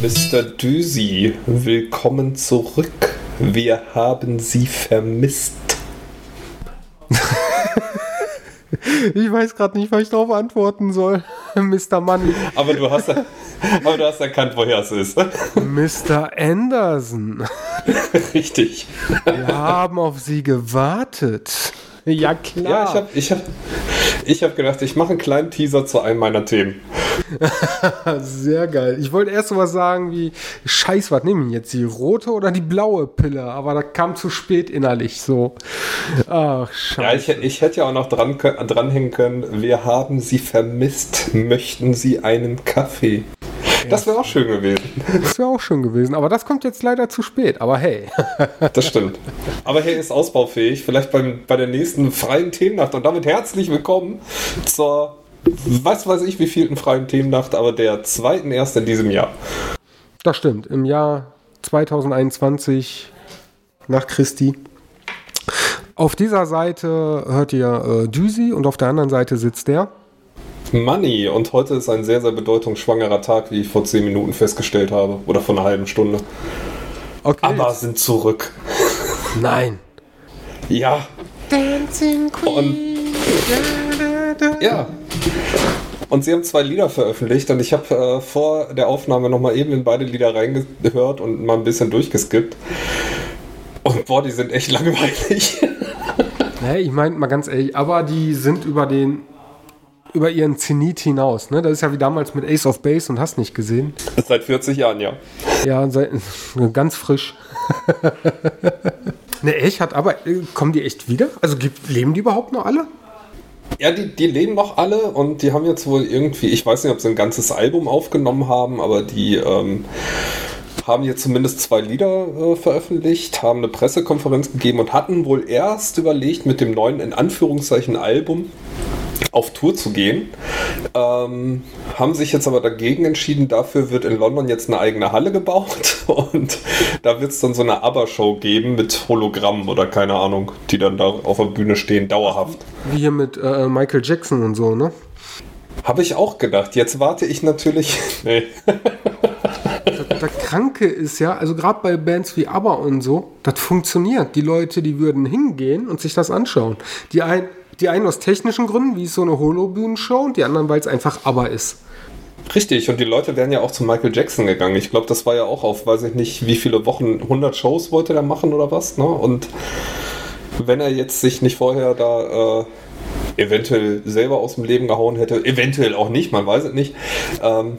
Mr. Düsi, willkommen zurück. Wir haben Sie vermisst. Ich weiß gerade nicht, was ich darauf antworten soll, Mr. Mann. Aber du hast, aber du hast erkannt, woher es ist. Mr. Anderson. Richtig. Wir haben auf Sie gewartet. Ja, klar. Ja, ich habe ich hab, ich hab gedacht, ich mache einen kleinen Teaser zu einem meiner Themen. Sehr geil. Ich wollte erst so was sagen wie, scheiß, was nehme ich jetzt, die rote oder die blaue Pille? Aber da kam zu spät innerlich so. Ach, scheiße. Ja, ich, ich hätte ja auch noch dran, dranhängen können, wir haben Sie vermisst, möchten Sie einen Kaffee? Das wäre auch schön gewesen. Das wäre auch schön gewesen, aber das kommt jetzt leider zu spät. Aber hey. Das stimmt. Aber hey, ist ausbaufähig. Vielleicht beim, bei der nächsten freien Themennacht. Und damit herzlich willkommen zur, was weiß ich, wie vielten freien Themennacht, aber der zweiten erst in diesem Jahr. Das stimmt. Im Jahr 2021 nach Christi. Auf dieser Seite hört ihr äh, Düsi und auf der anderen Seite sitzt der. Money. Und heute ist ein sehr, sehr bedeutungsschwangerer Tag, wie ich vor 10 Minuten festgestellt habe. Oder vor einer halben Stunde. Okay. Aber sind zurück. Nein. Ja. Dancing Queen. Und, ja. Und sie haben zwei Lieder veröffentlicht und ich habe äh, vor der Aufnahme nochmal eben in beide Lieder reingehört und mal ein bisschen durchgeskippt. Und boah, die sind echt langweilig. Nee, ich meine mal ganz ehrlich, aber die sind über den über ihren Zenit hinaus. Ne? Das ist ja wie damals mit Ace of Base und hast nicht gesehen. Seit 40 Jahren, ja. Ja, seit, ganz frisch. ne, echt? Hat aber, äh, kommen die echt wieder? Also gibt, leben die überhaupt noch alle? Ja, die, die leben noch alle und die haben jetzt wohl irgendwie, ich weiß nicht, ob sie ein ganzes Album aufgenommen haben, aber die ähm, haben jetzt zumindest zwei Lieder äh, veröffentlicht, haben eine Pressekonferenz gegeben und hatten wohl erst überlegt, mit dem neuen, in Anführungszeichen, Album auf Tour zu gehen. Ähm, haben sich jetzt aber dagegen entschieden, dafür wird in London jetzt eine eigene Halle gebaut und da wird es dann so eine ABBA-Show geben mit Hologrammen oder keine Ahnung, die dann da auf der Bühne stehen, dauerhaft. Wie hier mit äh, Michael Jackson und so, ne? Habe ich auch gedacht. Jetzt warte ich natürlich. nee. Das, Kranke ist ja, also gerade bei Bands wie ABBA und so, das funktioniert. Die Leute, die würden hingehen und sich das anschauen. Die ein, die einen aus technischen Gründen, wie so eine Holo-Bühnenshow, und die anderen, weil es einfach aber ist. Richtig, und die Leute wären ja auch zu Michael Jackson gegangen. Ich glaube, das war ja auch auf, weiß ich nicht, wie viele Wochen, 100 Shows wollte der machen oder was. Ne? Und wenn er jetzt sich nicht vorher da äh, eventuell selber aus dem Leben gehauen hätte, eventuell auch nicht, man weiß es nicht, ähm,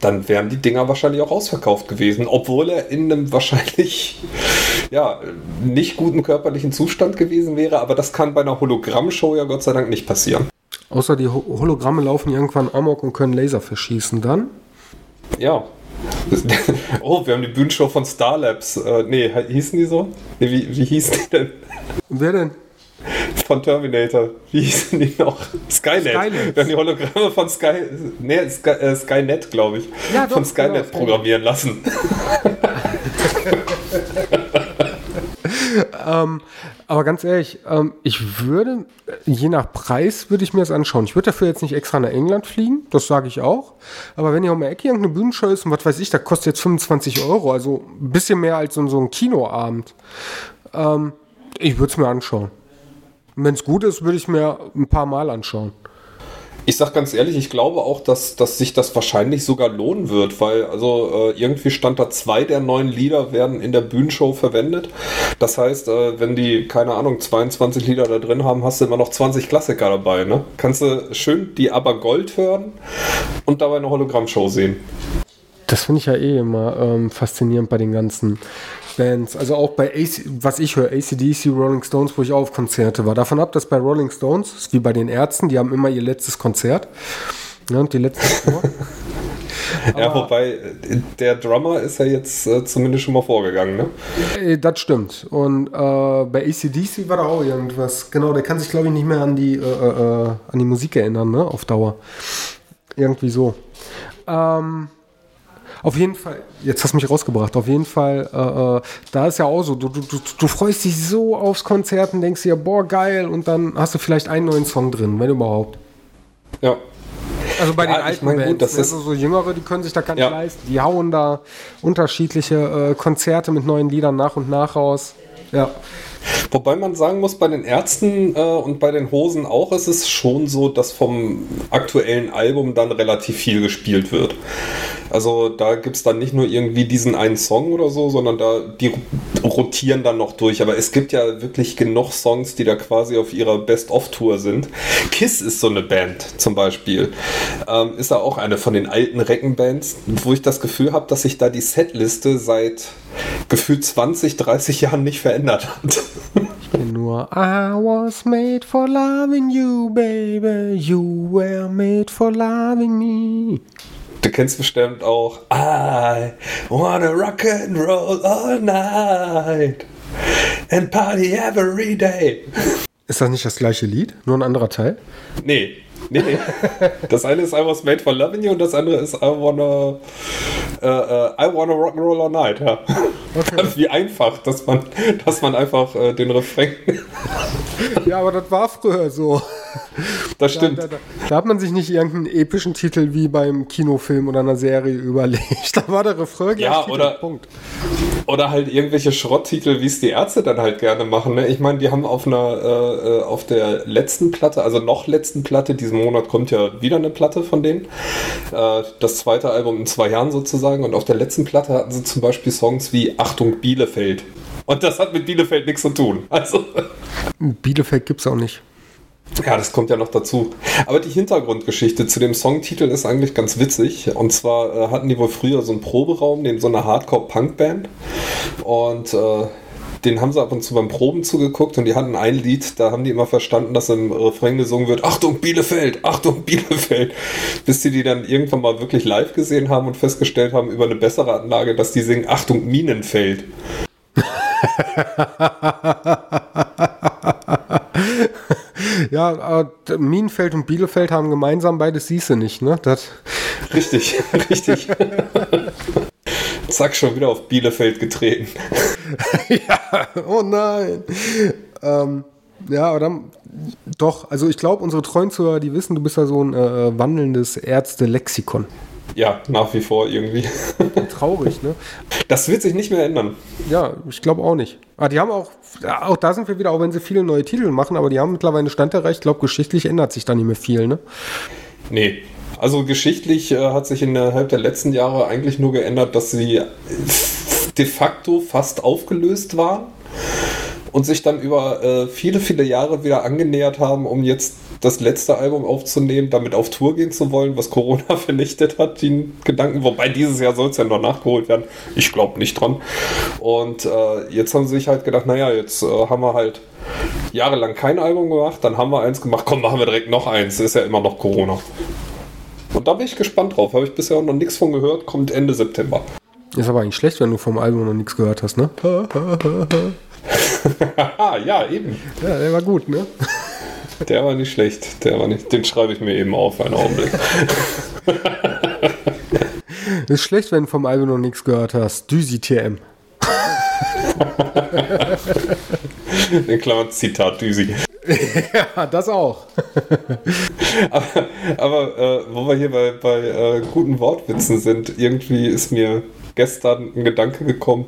dann wären die Dinger wahrscheinlich auch ausverkauft gewesen, obwohl er in einem wahrscheinlich ja, nicht guten körperlichen Zustand gewesen wäre, aber das kann bei einer Hologrammshow ja Gott sei Dank nicht passieren. Außer die Hologramme laufen irgendwann amok und können Laser verschießen dann. Ja. Oh, wir haben die Bühnenshow von Starlabs. Äh, nee, hießen die so? Nee, wie, wie hießen die denn? Wer denn? Von Terminator. Wie hießen die noch? Skynet. Skynet. Wir haben die Hologramme von Sky, nee, Sky, äh, Skynet, glaube ich. Ja, doch, von Skynet genau, programmieren lassen. ähm, aber ganz ehrlich, ähm, ich würde, je nach Preis, würde ich mir das anschauen. Ich würde dafür jetzt nicht extra nach England fliegen, das sage ich auch. Aber wenn hier um die Ecke irgendeine Bühnenshow ist und was weiß ich, da kostet jetzt 25 Euro, also ein bisschen mehr als so, so ein Kinoabend. Ähm, ich würde es mir anschauen. Wenn es gut ist, würde ich mir ein paar Mal anschauen. Ich sag ganz ehrlich, ich glaube auch, dass, dass sich das wahrscheinlich sogar lohnen wird, weil also äh, irgendwie stand da zwei der neuen Lieder werden in der Bühnenshow verwendet. Das heißt, äh, wenn die, keine Ahnung, 22 Lieder da drin haben, hast du immer noch 20 Klassiker dabei. Ne? Kannst du schön die Aber Gold hören und dabei eine Hologrammshow sehen. Das finde ich ja eh immer ähm, faszinierend bei den ganzen Bands. Also auch bei, AC, was ich höre, ACDC, Rolling Stones, wo ich auch auf Konzerte war. Davon ab, dass bei Rolling Stones, ist wie bei den Ärzten, die haben immer ihr letztes Konzert. Ja, und die letzte ja, wobei der Drummer ist ja jetzt äh, zumindest schon mal vorgegangen, ne? Äh, das stimmt. Und äh, bei ACDC war da auch irgendwas. Genau, der kann sich, glaube ich, nicht mehr an die, äh, äh, an die Musik erinnern, ne? Auf Dauer. Irgendwie so. Ähm, auf jeden Fall, jetzt hast du mich rausgebracht, auf jeden Fall, äh, äh, da ist ja auch so, du, du, du freust dich so aufs Konzert und denkst dir, boah, geil, und dann hast du vielleicht einen neuen Song drin, wenn überhaupt. Ja. Also bei Ja, den alten mein, gut, Bands, das ist- also so Jüngere, die können sich da gar nicht Ja. leisten. Die hauen da unterschiedliche äh, Konzerte mit neuen Liedern nach und nach raus. Ja. Wobei man sagen muss, bei den Ärzten äh, und bei den Hosen auch ist es schon so, dass vom aktuellen Album dann relativ viel gespielt wird. Also da gibt es dann nicht nur irgendwie diesen einen Song oder so, sondern da die rotieren dann noch durch. Aber es gibt ja wirklich genug Songs, die da quasi auf ihrer Best-of-Tour sind. Kiss ist so eine Band zum Beispiel. Ähm, ist ja auch eine von den alten Reckenbands, wo ich das Gefühl habe, dass sich da die Setliste seit gefühlt 20, 30 Jahren nicht verändert hat. Ich bin nur I was made for loving you, baby. You were made for loving me. Du kennst bestimmt auch I wanna rock and roll all night and party every day. Ist das nicht das gleiche Lied? Nur ein anderer Teil? Nee, nee, nee. Das eine ist I was made for loving you und das andere ist I wanna äh, äh, I wanna rock and roll all night. Ja. Wie einfach, dass man, dass man einfach äh, den Refrain. Ja, aber das war früher so. Das stimmt. Da, da, da hat man sich nicht irgendeinen epischen Titel wie beim Kinofilm oder einer Serie überlegt. Da war der Refrain Ja, oder- Punkt. Oder halt irgendwelche Schrotttitel, wie es die Ärzte dann halt gerne machen. Ne? Ich meine, die haben auf einer, äh, äh, auf der letzten Platte, also noch letzten Platte, diesen Monat kommt ja wieder eine Platte von denen. Äh, das zweite Album in zwei Jahren sozusagen. Und auf der letzten Platte hatten sie zum Beispiel Songs wie Achtung Bielefeld. Und das hat mit Bielefeld nichts zu tun. Also. Bielefeld gibt's auch nicht. Ja, das kommt ja noch dazu. Aber die Hintergrundgeschichte zu dem Songtitel ist eigentlich ganz witzig. Und zwar äh, hatten die wohl früher so einen Proberaum neben so einer Hardcore-Punk-Band. Und äh, den haben sie ab und zu beim Proben zugeguckt und die hatten ein Lied, da haben die immer verstanden, dass im Refrain gesungen wird, Achtung Bielefeld, Achtung Bielefeld, bis sie die dann irgendwann mal wirklich live gesehen haben und festgestellt haben über eine bessere Anlage, dass die singen Achtung Minenfeld. Ja, aber Minenfeld und Bielefeld haben gemeinsam beides siehst du nicht, ne? Das, Richtig, richtig. Zack, schon wieder auf Bielefeld getreten. oh nein. Ähm, ja, aber dann doch, also ich glaube, unsere treuen Zuhörer, die wissen, du bist ja so ein äh, wandelndes Ärzte-Lexikon. Ja, nach wie vor irgendwie. Traurig, ne? Das wird sich nicht mehr ändern. Ja, ich glaube auch nicht. Aber die haben auch, auch da sind wir wieder, auch wenn sie viele neue Titel machen, aber die haben mittlerweile einen Stand erreicht. Ich glaube, geschichtlich ändert sich da nicht mehr viel, ne? Nee. Also geschichtlich äh, hat sich innerhalb der letzten Jahre eigentlich nur geändert, dass sie de facto fast aufgelöst waren und sich dann über äh, viele, viele Jahre wieder angenähert haben, um jetzt das letzte Album aufzunehmen, damit auf Tour gehen zu wollen, was Corona vernichtet hat, den Gedanken. Wobei dieses Jahr soll es ja noch nachgeholt werden. Ich glaube nicht dran. Und äh, jetzt haben sie sich halt gedacht, naja, jetzt äh, haben wir halt jahrelang kein Album gemacht, dann haben wir eins gemacht, komm, machen wir direkt noch eins. Ist ja immer noch Corona. Und da bin ich gespannt drauf. Habe ich bisher auch noch nichts von gehört. Kommt Ende September. Ist aber eigentlich schlecht, wenn du vom Album noch nichts gehört hast, ne? Haha, ja, eben. Ja, der war gut, ne? Der war nicht schlecht. Der war nicht. Den schreibe ich mir eben auf, einen Augenblick. Ist schlecht, wenn du vom Album noch nichts gehört hast. Düsi TM. In Klammern Zitat Düsi. Ja, das auch. Aber, aber äh, wo wir hier bei, bei äh, guten Wortwitzen sind, irgendwie ist mir gestern ein Gedanke gekommen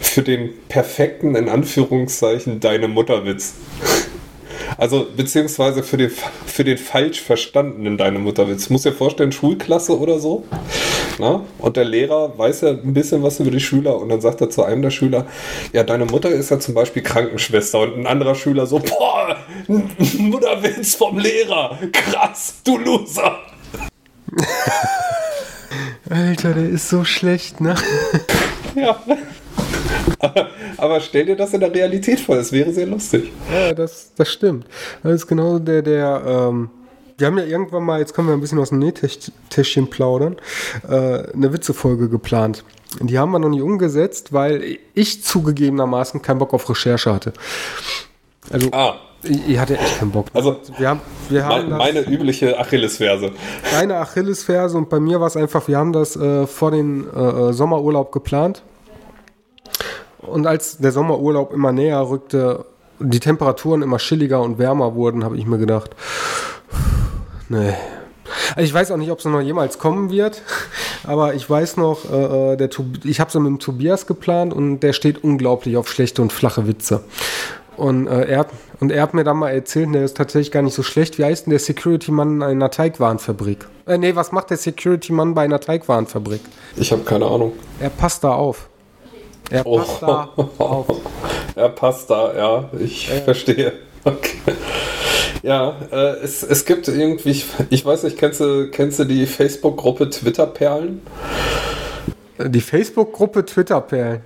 für den perfekten, in Anführungszeichen, deine Mutterwitz. Also, beziehungsweise für den, für den falsch verstandenen deine Mutterwitz. Muss dir vorstellen, Schulklasse oder so. Na? Und der Lehrer weiß ja ein bisschen was über die Schüler und dann sagt er zu einem der Schüler, ja, deine Mutter ist ja zum Beispiel Krankenschwester und ein anderer Schüler so, boah, Mutterwitz vom Lehrer, krass, du Loser. Alter, der ist so schlecht, ne? Ja. Aber, aber stell dir das in der Realität vor, es wäre sehr lustig. Ja, das, das stimmt. Das ist genau der, der, ähm, wir haben ja irgendwann mal, jetzt können wir ein bisschen aus dem Nähtäschchen plaudern, äh, eine Witzefolge geplant. Die haben wir noch nicht umgesetzt, weil ich zugegebenermaßen keinen Bock auf Recherche hatte. Also, Ah, ich, hatte echt keinen Bock. also wir haben, wir haben mein, das- meine übliche Achillesferse. Deine Achillesferse und bei mir war es einfach, wir haben das äh, vor den äh, Sommerurlaub geplant. Und als der Sommerurlaub immer näher rückte, die Temperaturen immer chilliger und wärmer wurden, habe ich mir gedacht, nee. Also ich weiß auch nicht, ob es noch jemals kommen wird, aber ich weiß noch, äh, äh der ich habe so mit dem Tobias geplant und der steht unglaublich auf schlechte und flache Witze. Und, äh, er, und er hat mir dann mal erzählt, der ist tatsächlich gar nicht so schlecht. Wie heißt denn der Security-Mann in einer Teigwarenfabrik? Äh, nee, was macht der Security-Mann bei einer Teigwarenfabrik? Ich habe keine Ahnung. Er passt da auf. Er oh. passt da auf. Er passt da, ja, ich äh. verstehe. Okay. Ja, äh, es, es gibt irgendwie, ich weiß nicht, kennst du, kennst du die Facebook-Gruppe Twitter-Perlen? Die Facebook-Gruppe Twitter-Perlen?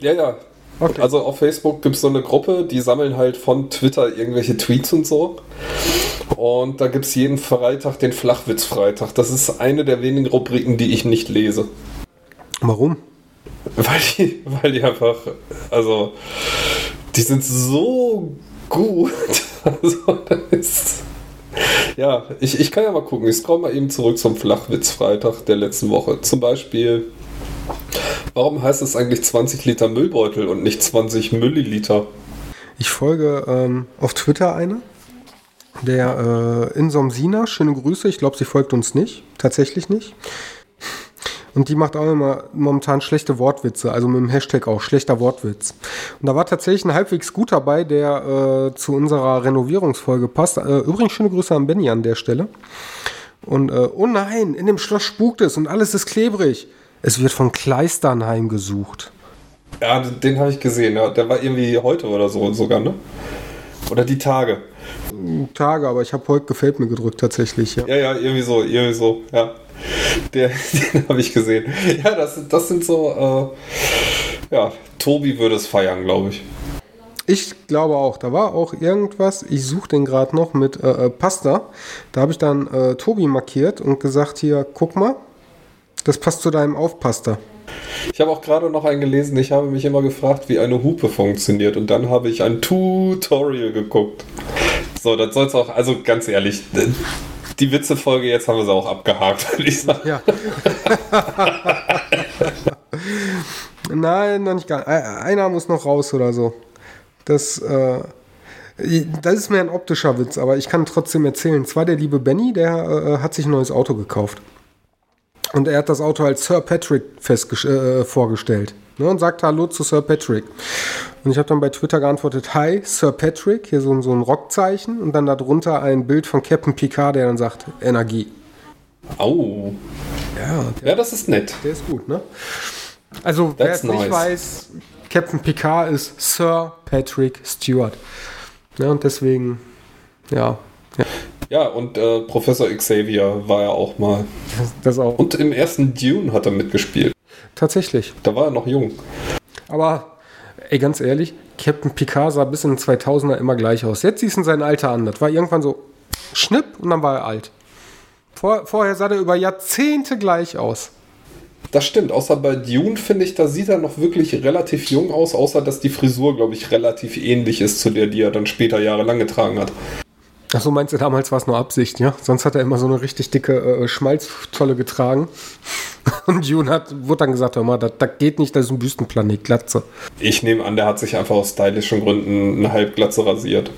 Ja, ja. Okay. Also auf Facebook gibt es so eine Gruppe, die sammeln halt von Twitter irgendwelche Tweets und so. Und da gibt es jeden Freitag den Flachwitz-Freitag. Das ist eine der wenigen Rubriken, die ich nicht lese. Warum? Weil die, weil die einfach, also, die sind so gut. Also, ist, ja, ich, ich kann ja mal gucken. Ich scroll mal eben zurück zum Flachwitz-Freitag der letzten Woche. Zum Beispiel, warum heißt es eigentlich 20 Liter Müllbeutel und nicht 20 Milliliter? Ich folge ähm, auf Twitter eine, der äh, Insomsina, schöne Grüße. Ich glaube, sie folgt uns nicht, tatsächlich nicht. Und die macht auch immer momentan schlechte Wortwitze, also mit dem Hashtag auch schlechter Wortwitz. Und da war tatsächlich ein halbwegs gut dabei, der äh, zu unserer Renovierungsfolge passt. Äh, übrigens schöne Grüße an Benny an der Stelle. Und äh, oh nein, in dem Schloss spukt es und alles ist klebrig. Es wird von Kleistern heimgesucht. Ja, den habe ich gesehen. Ja. Der war irgendwie heute oder so sogar, ne? Oder die Tage. Tage, aber ich habe heute gefällt mir gedrückt tatsächlich. Ja, ja, ja irgendwie so, irgendwie so, ja. Der, den habe ich gesehen. Ja, das, das sind so, äh, ja, Tobi würde es feiern, glaube ich. Ich glaube auch, da war auch irgendwas, ich suche den gerade noch mit äh, äh, Pasta. Da habe ich dann äh, Tobi markiert und gesagt, hier, guck mal, das passt zu deinem Aufpasta. Ich habe auch gerade noch einen gelesen, ich habe mich immer gefragt, wie eine Hupe funktioniert und dann habe ich ein Tutorial geguckt. So, das soll es auch, also ganz ehrlich, die Witzefolge, jetzt haben wir sie auch abgehakt, würde ich sagen. Ja. Nein, noch nicht gar Einer muss noch raus oder so. Das, äh, das ist mehr ein optischer Witz, aber ich kann trotzdem erzählen. Zwar der liebe Benny, der äh, hat sich ein neues Auto gekauft. Und er hat das Auto als Sir Patrick äh, vorgestellt ne, und sagt Hallo zu Sir Patrick. Und ich habe dann bei Twitter geantwortet, Hi, Sir Patrick, hier so, so ein Rockzeichen und dann darunter ein Bild von Captain Picard, der dann sagt, Energie. Au. Ja, der, ja, das ist nett. Der ist gut, ne? Also, wer es nice. nicht weiß, Captain Picard ist Sir Patrick Stewart. Ja, und deswegen, ja. Ja, ja und äh, Professor Xavier war ja auch mal. Das auch. Und im ersten Dune hat er mitgespielt. Tatsächlich. Da war er noch jung. Aber, ey, ganz ehrlich, Captain Picard sah bis in den 2000er immer gleich aus. Jetzt siehst du sein Alter an. Das war irgendwann so schnipp und dann war er alt. Vor, vorher sah er über Jahrzehnte gleich aus. Das stimmt, außer bei Dune finde ich, da sieht er noch wirklich relativ jung aus, außer dass die Frisur, glaube ich, relativ ähnlich ist zu der, die er dann später jahrelang getragen hat. Achso, meinst du, damals war es nur Absicht, ja? Sonst hat er immer so eine richtig dicke äh, Schmalzzolle getragen. Und June hat, wurde dann gesagt, hör mal, das, das geht nicht, das ist ein Wüstenplanet, Glatze. Ich nehme an, der hat sich einfach aus stylischen Gründen eine Halbglatze rasiert.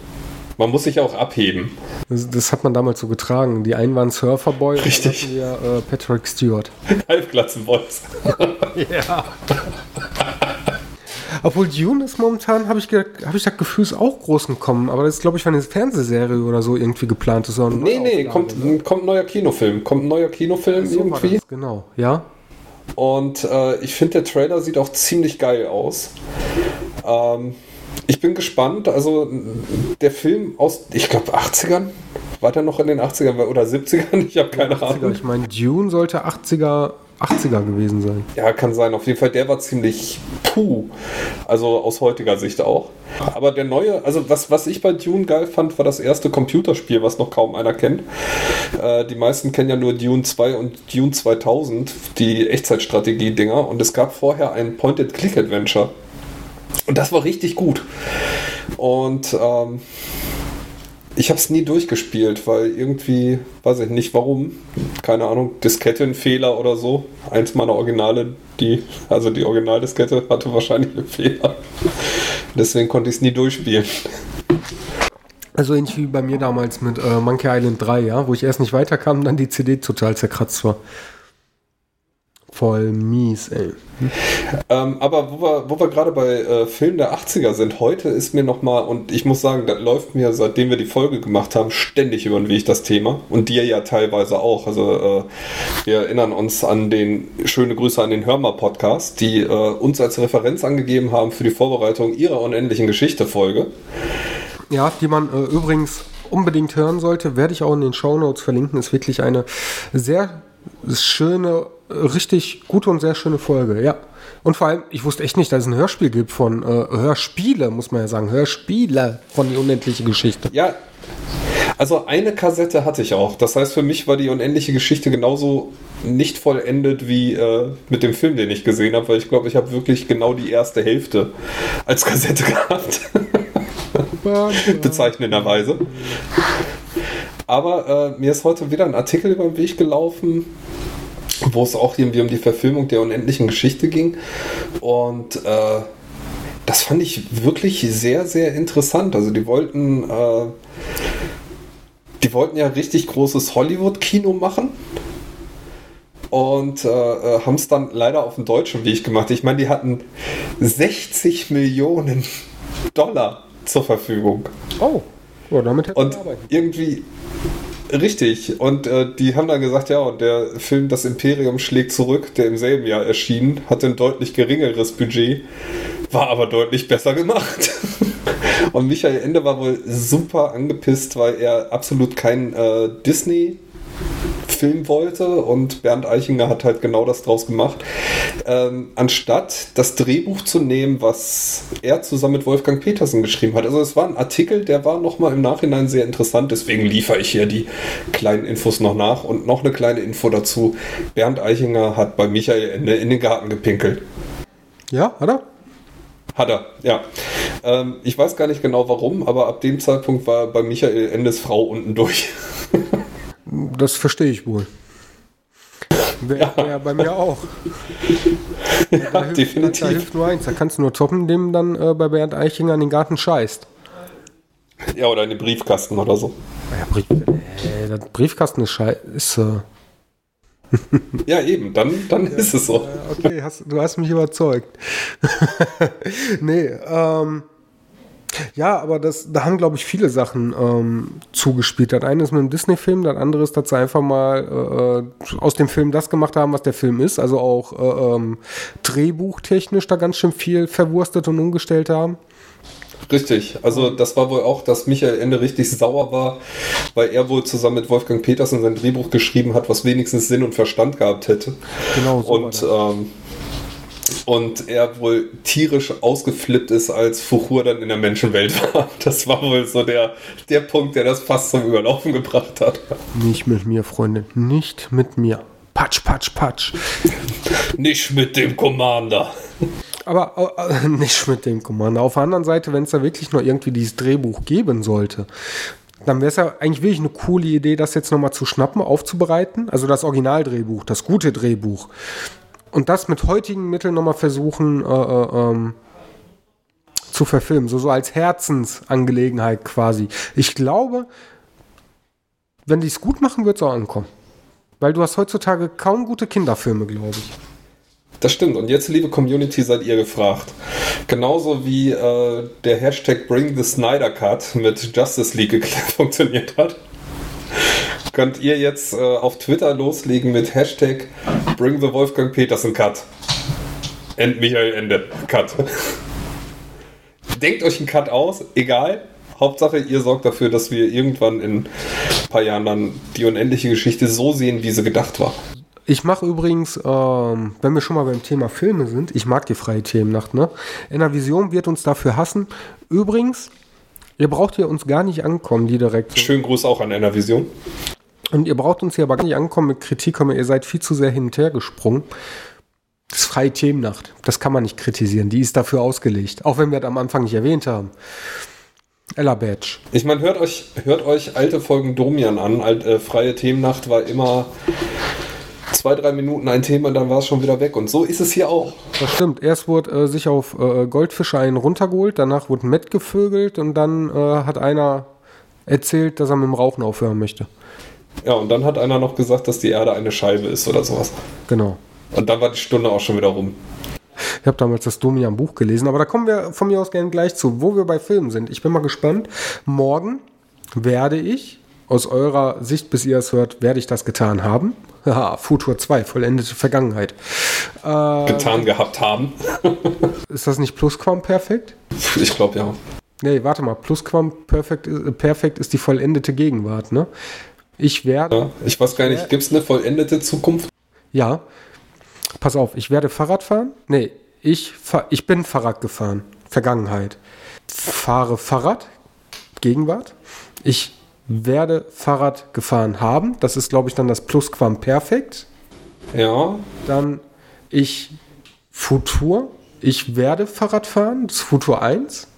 Man muss sich auch abheben. Das, das, hat man damals so getragen. Die einen waren Surferboy Richtig. und wir äh, Patrick Stewart. Halbglatzenboys. ja. Obwohl Dune ist momentan, habe ich, hab ich das Gefühl, ist auch groß gekommen. Aber das ist, glaube ich, eine Fernsehserie oder so irgendwie geplant. Ist nee, nee, kommt, ne? kommt ein neuer Kinofilm. Kommt ein neuer Kinofilm so irgendwie. genau, ja. Und äh, ich finde, der Trailer sieht auch ziemlich geil aus. Ähm, ich bin gespannt. Also, der Film aus, ich glaube, 80ern. War der noch in den 80ern oder 70ern? Ich habe keine 80er. Ahnung. Ich meine, Dune sollte 80er 80er gewesen sein. Ja, kann sein. Auf jeden Fall, der war ziemlich puh. Also aus heutiger Sicht auch. Aber der neue, also was, was ich bei Dune geil fand, war das erste Computerspiel, was noch kaum einer kennt. Äh, die meisten kennen ja nur Dune 2 und Dune 2000, die Echtzeitstrategie-Dinger. Und es gab vorher ein Point-and-Click-Adventure. Und das war richtig gut. Und ähm, ich habe es nie durchgespielt, weil irgendwie, weiß ich nicht warum, keine Ahnung, Diskettenfehler oder so. Eins meiner Originale, die, also die Originaldiskette hatte wahrscheinlich einen Fehler. Deswegen konnte ich es nie durchspielen. Also ähnlich wie bei mir damals mit äh, Monkey Island 3, ja, wo ich erst nicht weiterkam, dann die CD total zerkratzt war. Voll mies, ey. Ähm, aber wo wir, wo wir gerade bei äh, Filmen der 80er sind, heute ist mir nochmal, und ich muss sagen, das läuft mir, seitdem wir die Folge gemacht haben, ständig über den Weg das Thema. Und dir ja teilweise auch. Also äh, wir erinnern uns an den, schöne Grüße an den Hörmer-Podcast, die äh, uns als Referenz angegeben haben für die Vorbereitung ihrer unendlichen Geschichte-Folge. Ja, die man äh, übrigens unbedingt hören sollte, werde ich auch in den Show Notes verlinken. Ist wirklich eine sehr schöne, richtig gute und sehr schöne Folge, ja. Und vor allem, ich wusste echt nicht, dass es ein Hörspiel gibt von äh, Hörspiele, muss man ja sagen. Hörspiele von die unendliche Geschichte. Ja, also eine Kassette hatte ich auch. Das heißt, für mich war die unendliche Geschichte genauso nicht vollendet wie äh, mit dem Film, den ich gesehen habe, weil ich glaube, ich habe wirklich genau die erste Hälfte als Kassette gehabt. Bezeichnenderweise. Aber äh, mir ist heute wieder ein Artikel über den Weg gelaufen, wo es auch irgendwie um die Verfilmung der unendlichen Geschichte ging. Und äh, das fand ich wirklich sehr, sehr interessant. Also die wollten, äh, die wollten ja richtig großes Hollywood-Kino machen und äh, äh haben es dann leider auf dem deutschen Weg gemacht. Ich meine, die hatten 60 Millionen Dollar zur Verfügung. Oh, ja, damit hätte Und irgendwie Richtig. Und äh, die haben dann gesagt, ja, und der Film Das Imperium schlägt zurück, der im selben Jahr erschien, hatte ein deutlich geringeres Budget, war aber deutlich besser gemacht. und Michael Ende war wohl super angepisst, weil er absolut kein äh, Disney Film wollte und Bernd Eichinger hat halt genau das draus gemacht. Ähm, anstatt das Drehbuch zu nehmen, was er zusammen mit Wolfgang Petersen geschrieben hat. Also es war ein Artikel, der war nochmal im Nachhinein sehr interessant, deswegen liefere ich hier die kleinen Infos noch nach und noch eine kleine Info dazu. Bernd Eichinger hat bei Michael Ende in den Garten gepinkelt. Ja, hat er? Hat er, ja. Ähm, ich weiß gar nicht genau warum, aber ab dem Zeitpunkt war bei Michael Endes Frau unten durch. Das verstehe ich wohl. Wäre ja. wär bei mir auch. ja, da hilft, definitiv. Da, hilft nur eins, da kannst du nur toppen, indem dann äh, bei Bernd Eichinger in den Garten scheißt. Ja, oder in den Briefkasten oder so. Ja, Brief, äh, der Briefkasten ist scheiße. ja, eben, dann, dann ja, ist es so. Okay, hast, du hast mich überzeugt. nee, ähm. Ja, aber das, da haben, glaube ich, viele Sachen ähm, zugespielt. Das eine ist mit dem Disney-Film, das andere ist, dass sie einfach mal äh, aus dem Film das gemacht haben, was der Film ist. Also auch äh, ähm, drehbuchtechnisch da ganz schön viel verwurstet und umgestellt haben. Richtig, also das war wohl auch, dass Michael Ende richtig sauer war, weil er wohl zusammen mit Wolfgang Petersen sein Drehbuch geschrieben hat, was wenigstens Sinn und Verstand gehabt hätte. Genau. So und ähm, und er wohl tierisch ausgeflippt ist, als Fuchur dann in der Menschenwelt war. Das war wohl so der, der Punkt, der das fast zum Überlaufen gebracht hat. Nicht mit mir, Freunde, nicht mit mir. Patsch, patsch, patsch. nicht mit dem Commander. Aber äh, nicht mit dem Commander. Auf der anderen Seite, wenn es da wirklich noch irgendwie dieses Drehbuch geben sollte, dann wäre es ja eigentlich wirklich eine coole Idee, das jetzt nochmal zu schnappen, aufzubereiten. Also das Originaldrehbuch, das gute Drehbuch und das mit heutigen Mitteln nochmal versuchen äh, äh, ähm, zu verfilmen. So, so als Herzensangelegenheit quasi. Ich glaube, wenn die es gut machen, wird es auch ankommen. Weil du hast heutzutage kaum gute Kinderfilme, glaube ich. Das stimmt. Und jetzt, liebe Community, seid ihr gefragt. Genauso wie äh, der Hashtag Bring the Snyder Cut mit Justice League funktioniert hat könnt ihr jetzt äh, auf Twitter loslegen mit Hashtag Bring the Wolfgang Petersen Cut. End Michael Ende. Cut. Denkt euch einen Cut aus, egal. Hauptsache, ihr sorgt dafür, dass wir irgendwann in ein paar Jahren dann die unendliche Geschichte so sehen, wie sie gedacht war. Ich mache übrigens, ähm, wenn wir schon mal beim Thema Filme sind, ich mag die freie Themennacht, ne? In der Vision wird uns dafür hassen. Übrigens, ihr braucht hier uns gar nicht ankommen, die direkt. Schönen Gruß auch an Enervision. Und ihr braucht uns hier aber gar nicht ankommen mit Kritik, aber ihr seid viel zu sehr hin und her gesprungen. Das ist freie Themennacht. Das kann man nicht kritisieren. Die ist dafür ausgelegt. Auch wenn wir das am Anfang nicht erwähnt haben. Ella Badge. Ich meine, hört euch, hört euch alte Folgen Domian an. Alt, äh, freie Themennacht war immer zwei, drei Minuten ein Thema, dann war es schon wieder weg. Und so ist es hier auch. Das stimmt. Erst wurde äh, sich auf äh, Goldfische einen runtergeholt, danach wurde Matt gevögelt und dann äh, hat einer erzählt, dass er mit dem Rauchen aufhören möchte. Ja, und dann hat einer noch gesagt, dass die Erde eine Scheibe ist oder sowas. Genau. Und dann war die Stunde auch schon wieder rum. Ich habe damals das Domian Buch gelesen, aber da kommen wir von mir aus gerne gleich zu, wo wir bei Filmen sind. Ich bin mal gespannt. Morgen werde ich, aus eurer Sicht, bis ihr es hört, werde ich das getan haben. Haha, Futur 2, vollendete Vergangenheit. Äh, getan gehabt haben. ist das nicht Plusquamperfekt? Ich glaube ja. Nee, warte mal, Plusquamperfekt äh, perfekt ist die vollendete Gegenwart, ne? Ich werde. Ja, ich weiß gar nicht, gibt es eine vollendete Zukunft? Ja. Pass auf, ich werde Fahrrad fahren. Nee, ich, fahr, ich bin Fahrrad gefahren. Vergangenheit. Fahre Fahrrad. Gegenwart. Ich werde Fahrrad gefahren haben. Das ist, glaube ich, dann das Plusquamperfekt. Ja. Dann ich Futur. Ich werde Fahrrad fahren. Das ist Futur 1.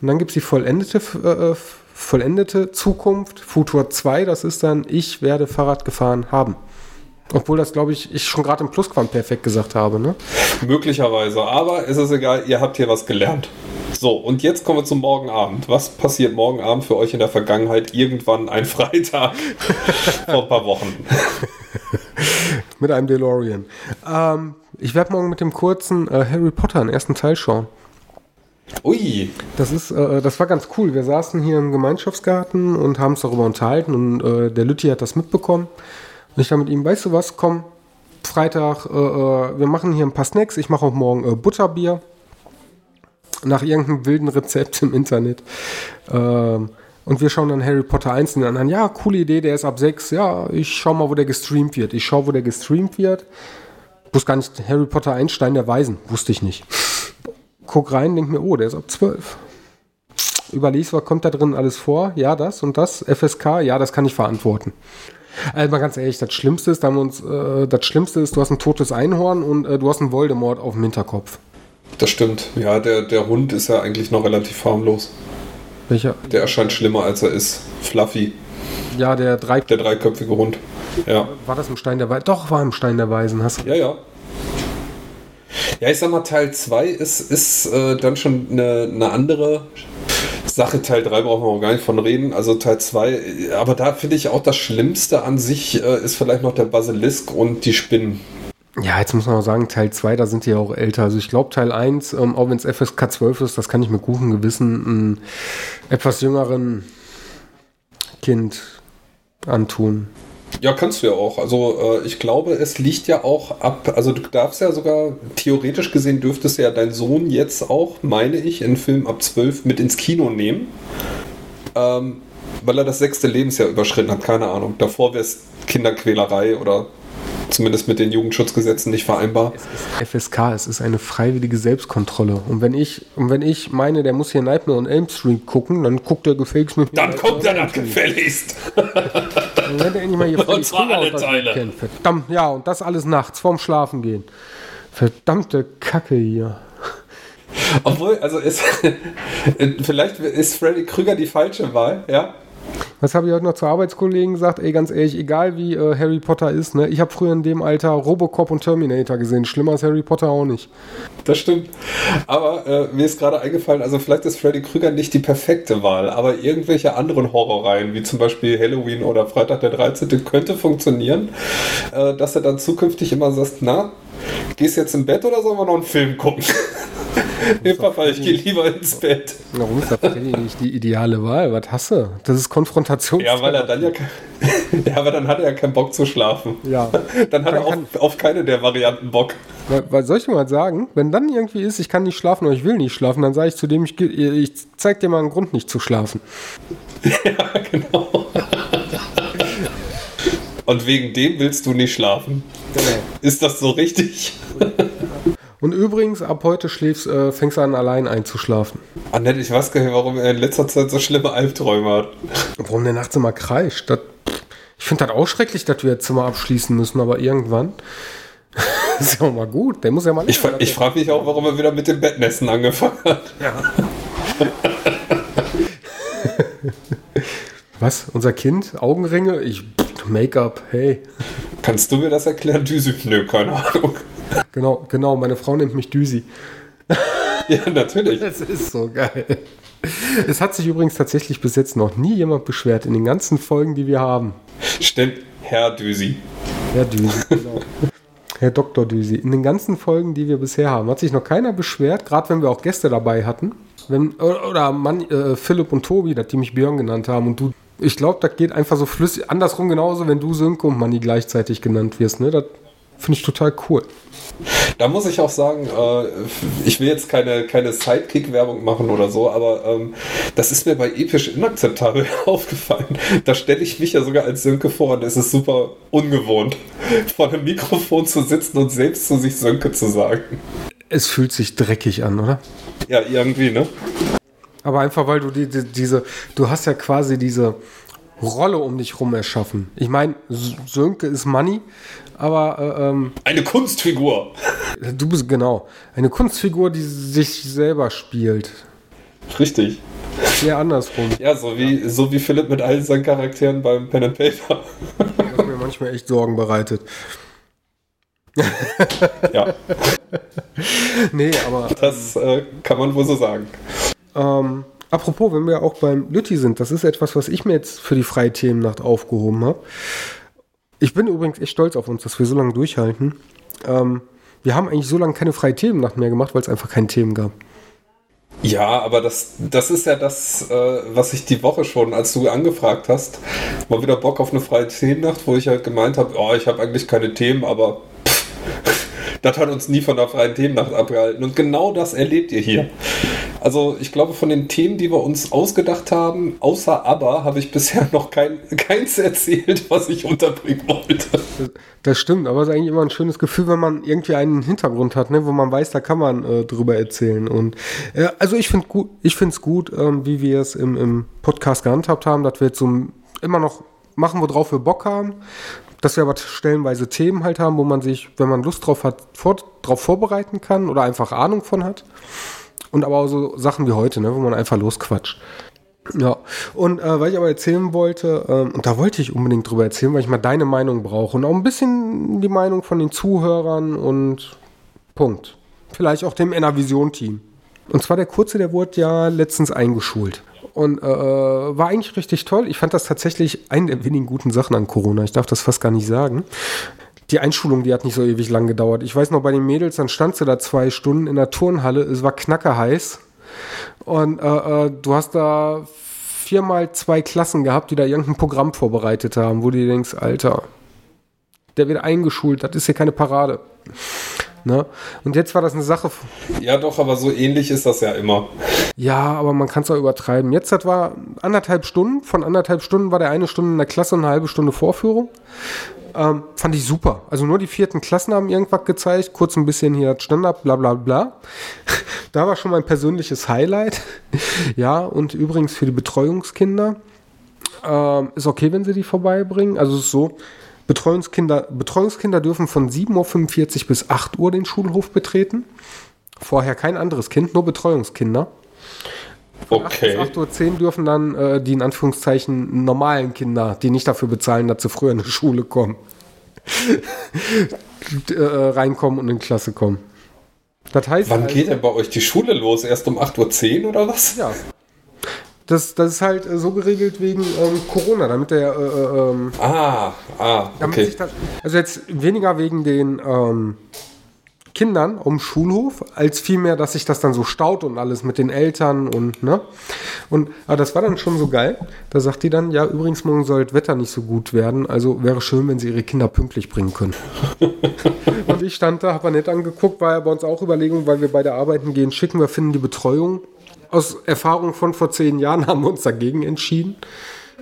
Und dann gibt es die vollendete äh, vollendete Zukunft, Futur 2, das ist dann, ich werde Fahrrad gefahren haben. Obwohl das, glaube ich, ich schon gerade im Plusquamperfekt gesagt habe, ne? Möglicherweise, aber es ist egal, ihr habt hier was gelernt. So, und jetzt kommen wir zum Morgenabend. Was passiert morgen Abend für euch in der Vergangenheit? Irgendwann ein Freitag vor ein paar Wochen. mit einem DeLorean. Ähm, ich werde morgen mit dem kurzen äh, Harry Potter den ersten Teil schauen. Ui. Das ist, äh, das war ganz cool. Wir saßen hier im Gemeinschaftsgarten und haben es darüber unterhalten und äh, der Lütti hat das mitbekommen. Und ich dann mit ihm, weißt du was, komm, Freitag, äh, äh wir machen hier ein paar Snacks. Ich mache auch morgen äh, Butterbier. Nach irgendeinem wilden Rezept im Internet. Ähm, und wir schauen dann Harry Potter 1 und an. Ja, coole Idee, der ist ab 6. Ja, ich schau mal, wo der gestreamt wird. Ich schau, wo der gestreamt wird. Wusste gar nicht, Harry Potter 1, Stein der Weisen. Wusste ich nicht guck rein, denk mir, oh, der ist ab 12. Überlegst, was kommt da drin alles vor? Ja, das und das. FSK, ja, das kann ich verantworten. Also mal ganz ehrlich, das Schlimmste ist, da haben wir uns, äh, das Schlimmste ist, du hast ein totes Einhorn und äh, du hast einen Voldemort auf dem Hinterkopf. Das stimmt. Ja, der, der Hund ist ja eigentlich noch relativ harmlos. Welcher? Der erscheint schlimmer, als er ist. Fluffy. Ja, der drei Der dreiköpfige Hund. Ja. War das im Stein der Weisen? Doch, war im Stein der Weisen. Hast du ja, ja. Ja, ich sag mal, Teil 2 ist, ist äh, dann schon eine, eine andere Sache. Teil 3 brauchen wir auch gar nicht von reden. Also Teil 2, aber da finde ich auch das Schlimmste an sich äh, ist vielleicht noch der Basilisk und die Spinnen. Ja, jetzt muss man auch sagen, Teil 2, da sind die ja auch älter. Also ich glaube, Teil 1, ähm, auch wenn es FSK 12 ist, das kann ich mit gutem Gewissen einem etwas jüngeren Kind antun. Ja, kannst du ja auch. Also äh, ich glaube, es liegt ja auch ab, also du darfst ja sogar, theoretisch gesehen dürftest ja dein Sohn jetzt auch, meine ich, in Film ab 12 mit ins Kino nehmen. Ähm, weil er das sechste Lebensjahr überschritten hat, keine Ahnung. Davor wäre es Kinderquälerei oder zumindest mit den Jugendschutzgesetzen nicht vereinbar. Es ist FSK, es ist eine freiwillige Selbstkontrolle. Und wenn ich, und wenn ich meine, der muss hier Nightmare on Elm Street gucken, dann guckt er gefälligst mit mir. Dann guckt er das gefälligst. Dann hätte endlich mal hier Und zwar alle Teile. Kennt. Verdammt, ja, und das alles nachts, vorm Schlafen gehen. Verdammte Kacke hier. Obwohl, also ist, vielleicht ist Freddy Krüger die falsche Wahl, ja? Was habe ich heute noch zu Arbeitskollegen gesagt? Ey, ganz ehrlich, egal wie äh, Harry Potter ist, ne? Ich habe früher in dem Alter Robocop und Terminator gesehen. Schlimmer als Harry Potter auch nicht. Das stimmt. Aber äh, mir ist gerade eingefallen, also vielleicht ist Freddy Krüger nicht die perfekte Wahl, aber irgendwelche anderen Horrorreihen, wie zum Beispiel Halloween oder Freitag der 13. könnte funktionieren, äh, dass er dann zukünftig immer sagt, na, gehst jetzt im Bett oder sollen wir noch einen Film gucken? Papa, ich gehe lieber ins Bett. Warum ist das nicht die ideale Wahl? Was hast du? Das ist Konfrontation. Ja, weil er dann ja. ja, aber dann hat er ja keinen Bock zu schlafen. Ja. dann hat dann er auf, auf keine der Varianten Bock. Was soll ich mal sagen? Wenn dann irgendwie ist, ich kann nicht schlafen oder ich will nicht schlafen, dann sage ich zu dem, ich, ich zeig dir mal einen Grund, nicht zu schlafen. ja, genau. Und wegen dem willst du nicht schlafen. Genau. Ist das so richtig? Und übrigens, ab heute schläfst, äh, fängst du an, allein einzuschlafen. Annette, ich weiß gar nicht, warum er in letzter Zeit so schlimme Albträume hat. Warum der nachts immer kreischt. Das, ich finde das auch schrecklich, dass wir jetzt Zimmer abschließen müssen, aber irgendwann. ist ja auch mal gut. Der muss ja mal. Ich, ich frage mich auch, warum er wieder mit dem Bettnässen angefangen hat. Ja. Was? Unser Kind? Augenringe? Ich. Make-up, hey. Kannst du mir das erklären? Nö, keine Ahnung. Genau, genau, meine Frau nennt mich Düsi. Ja, natürlich. Das ist so geil. Es hat sich übrigens tatsächlich bis jetzt noch nie jemand beschwert in den ganzen Folgen, die wir haben. Stimmt, Herr Düsi. Herr Düsi, genau. Herr Dr. Düsi. In den ganzen Folgen, die wir bisher haben, hat sich noch keiner beschwert, gerade wenn wir auch Gäste dabei hatten. Wenn, oder Mann, äh, Philipp und Tobi, die mich Björn genannt haben und du. Ich glaube, das geht einfach so flüssig. Andersrum genauso, wenn du Sönke und Manni gleichzeitig genannt wirst. Ne? Das finde ich total cool. Da muss ich auch sagen, äh, ich will jetzt keine, keine Sidekick-Werbung machen oder so, aber ähm, das ist mir bei Episch inakzeptabel aufgefallen. Da stelle ich mich ja sogar als Sönke vor und es ist super ungewohnt, vor einem Mikrofon zu sitzen und selbst zu sich Sönke zu sagen. Es fühlt sich dreckig an, oder? Ja, irgendwie, ne? Aber einfach, weil du die, die, diese, du hast ja quasi diese Rolle um dich rum erschaffen. Ich meine, Sönke ist Money, aber äh, ähm, eine Kunstfigur. Du bist genau eine Kunstfigur, die sich selber spielt. Richtig. Eher andersrum. Ja, so wie, ja. so wie Philipp mit all seinen Charakteren beim Pen and Paper. Was mir manchmal echt Sorgen bereitet. ja. nee, aber. Das äh, kann man wohl so sagen. Ähm, apropos, wenn wir auch beim Lütti sind, das ist etwas, was ich mir jetzt für die freie Themennacht aufgehoben habe. Ich bin übrigens echt stolz auf uns, dass wir so lange durchhalten. Ähm, wir haben eigentlich so lange keine freie Themennacht mehr gemacht, weil es einfach keine Themen gab. Ja, aber das, das ist ja das, äh, was ich die Woche schon, als du angefragt hast, mal wieder Bock auf eine freie Themennacht, wo ich halt gemeint habe, oh, ich habe eigentlich keine Themen, aber pff, das hat uns nie von der freien Themennacht abgehalten. Und genau das erlebt ihr hier. Also ich glaube, von den Themen, die wir uns ausgedacht haben, außer aber, habe ich bisher noch kein, keins erzählt, was ich unterbringen wollte. Das stimmt, aber es ist eigentlich immer ein schönes Gefühl, wenn man irgendwie einen Hintergrund hat, ne, wo man weiß, da kann man äh, drüber erzählen. Und äh, also ich finde gut, ich finde es gut, ähm, wie wir es im, im Podcast gehandhabt haben, dass wir jetzt so immer noch machen, worauf wir Bock haben dass wir aber stellenweise Themen halt haben, wo man sich, wenn man Lust drauf hat, vor, drauf vorbereiten kann oder einfach Ahnung von hat. Und aber auch so Sachen wie heute, ne, wo man einfach losquatscht. Ja, und äh, weil ich aber erzählen wollte, ähm, und da wollte ich unbedingt drüber erzählen, weil ich mal deine Meinung brauche und auch ein bisschen die Meinung von den Zuhörern und Punkt. Vielleicht auch dem Enervision-Team. Und zwar der Kurze, der wurde ja letztens eingeschult. Und äh, war eigentlich richtig toll. Ich fand das tatsächlich eine der wenigen guten Sachen an Corona. Ich darf das fast gar nicht sagen die Einschulung, die hat nicht so ewig lang gedauert. Ich weiß noch, bei den Mädels, dann standst du da zwei Stunden in der Turnhalle, es war knackerheiß. Und äh, äh, du hast da viermal zwei Klassen gehabt, die da irgendein Programm vorbereitet haben, wo du dir denkst, Alter, der wird eingeschult, das ist hier keine Parade. Ne? Und jetzt war das eine Sache. Ja, doch, aber so ähnlich ist das ja immer. Ja, aber man kann es auch übertreiben. Jetzt das war anderthalb Stunden. Von anderthalb Stunden war der eine Stunde in der Klasse und eine halbe Stunde Vorführung. Ähm, fand ich super. Also nur die vierten Klassen haben irgendwas gezeigt, kurz ein bisschen hier Standard, bla bla bla. da war schon mein persönliches Highlight. ja, und übrigens für die Betreuungskinder ähm, ist okay, wenn sie die vorbeibringen. Also es ist so, Betreuungskinder, Betreuungskinder dürfen von 7.45 Uhr bis 8 Uhr den Schulhof betreten. Vorher kein anderes Kind, nur Betreuungskinder. Okay. 8.10 Uhr dürfen dann äh, die in Anführungszeichen normalen Kinder, die nicht dafür bezahlen, dass sie früher in die Schule kommen, äh, reinkommen und in die Klasse kommen. Das heißt Wann also, geht denn bei euch die Schule los? Erst um 8.10 Uhr oder was? Ja. Das, das ist halt äh, so geregelt wegen ähm, Corona, damit der. Äh, äh ähm, ah, ah, okay. Das, also jetzt weniger wegen den. Ähm, Kindern um Schulhof, als vielmehr, dass sich das dann so staut und alles mit den Eltern und, ne? Und aber das war dann schon so geil. Da sagt die dann, ja, übrigens, morgen soll das Wetter nicht so gut werden, also wäre schön, wenn sie ihre Kinder pünktlich bringen können. und ich stand da, habe nett angeguckt, war ja bei uns auch Überlegung, weil wir beide arbeiten gehen, schicken wir finden die Betreuung. Aus Erfahrung von vor zehn Jahren haben wir uns dagegen entschieden.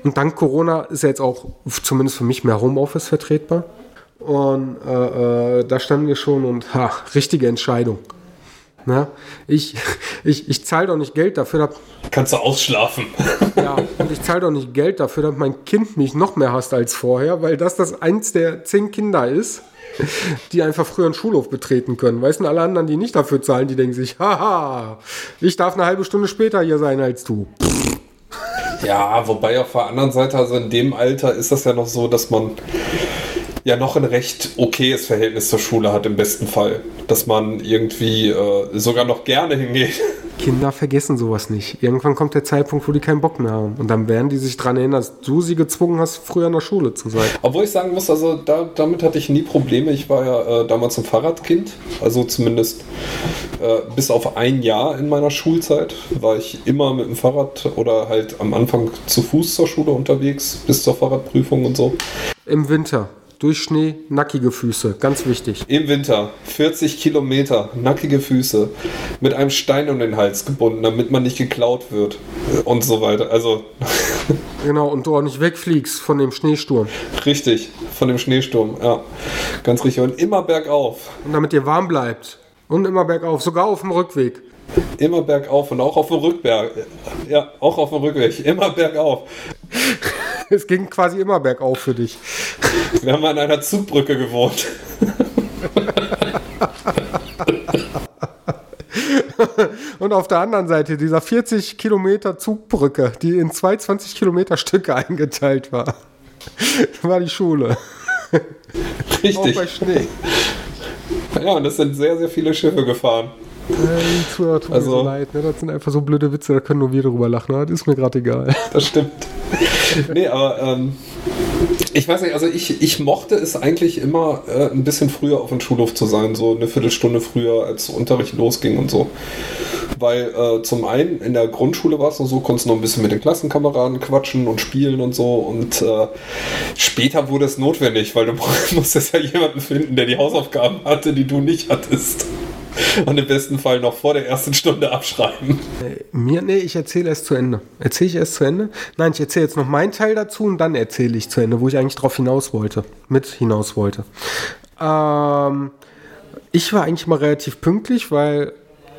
Und dank Corona ist ja jetzt auch zumindest für mich mehr Homeoffice vertretbar. Und äh, äh, da standen wir schon und ha, richtige Entscheidung. Na, ich ich, ich zahle doch nicht Geld dafür. Dass, Kannst du ausschlafen. Ja, und ich zahle doch nicht Geld dafür, dass mein Kind mich noch mehr hasst als vorher, weil das das eins der zehn Kinder ist, die einfach früher einen Schulhof betreten können. Weißt du, alle anderen, die nicht dafür zahlen, die denken sich, haha, ich darf eine halbe Stunde später hier sein als du. Ja, wobei auf der anderen Seite, also in dem Alter ist das ja noch so, dass man ja noch ein recht okayes Verhältnis zur Schule hat im besten Fall. Dass man irgendwie äh, sogar noch gerne hingeht. Kinder vergessen sowas nicht. Irgendwann kommt der Zeitpunkt, wo die keinen Bock mehr haben. Und dann werden die sich daran erinnern, dass du sie gezwungen hast, früher in der Schule zu sein. Obwohl ich sagen muss, also da, damit hatte ich nie Probleme. Ich war ja äh, damals ein Fahrradkind, also zumindest äh, bis auf ein Jahr in meiner Schulzeit war ich immer mit dem Fahrrad oder halt am Anfang zu Fuß zur Schule unterwegs, bis zur Fahrradprüfung und so. Im Winter. Durch Schnee, nackige Füße, ganz wichtig. Im Winter 40 Kilometer, nackige Füße, mit einem Stein um den Hals gebunden, damit man nicht geklaut wird und so weiter. Also Genau, und du auch nicht wegfliegst von dem Schneesturm. richtig, von dem Schneesturm, ja, ganz richtig. Und immer bergauf, Und damit dir warm bleibt. Und immer bergauf, sogar auf dem Rückweg. immer bergauf und auch auf dem Rückberg. Ja, auch auf dem Rückweg, immer bergauf. Es ging quasi immer bergauf für dich. Wir haben an einer Zugbrücke gewohnt. Und auf der anderen Seite dieser 40 Kilometer Zugbrücke, die in zwei 20 Kilometer Stücke eingeteilt war, war die Schule. Auch Richtig. bei Schnee. Ja, und es sind sehr, sehr viele Schiffe gefahren. Äh, die Zuhörer tun mir Also- so leid. Ne? Das sind einfach so blöde Witze, da können nur wir drüber lachen. Das ist mir gerade egal. Das stimmt. nee, aber ähm, ich weiß nicht, also ich, ich mochte es eigentlich immer äh, ein bisschen früher auf dem Schulhof zu sein, so eine Viertelstunde früher, als Unterricht losging und so. Weil äh, zum einen in der Grundschule war es noch so, konntest noch ein bisschen mit den Klassenkameraden quatschen und spielen und so. Und äh, später wurde es notwendig, weil du musstest ja jemanden finden, der die Hausaufgaben hatte, die du nicht hattest. Und im besten Fall noch vor der ersten Stunde abschreiben. Äh, Mir, nee, ich erzähle erst zu Ende. Erzähle ich erst zu Ende? Nein, ich erzähle jetzt noch meinen Teil dazu und dann erzähle ich zu Ende, wo ich eigentlich drauf hinaus wollte. Mit hinaus wollte. Ähm, ich war eigentlich mal relativ pünktlich, weil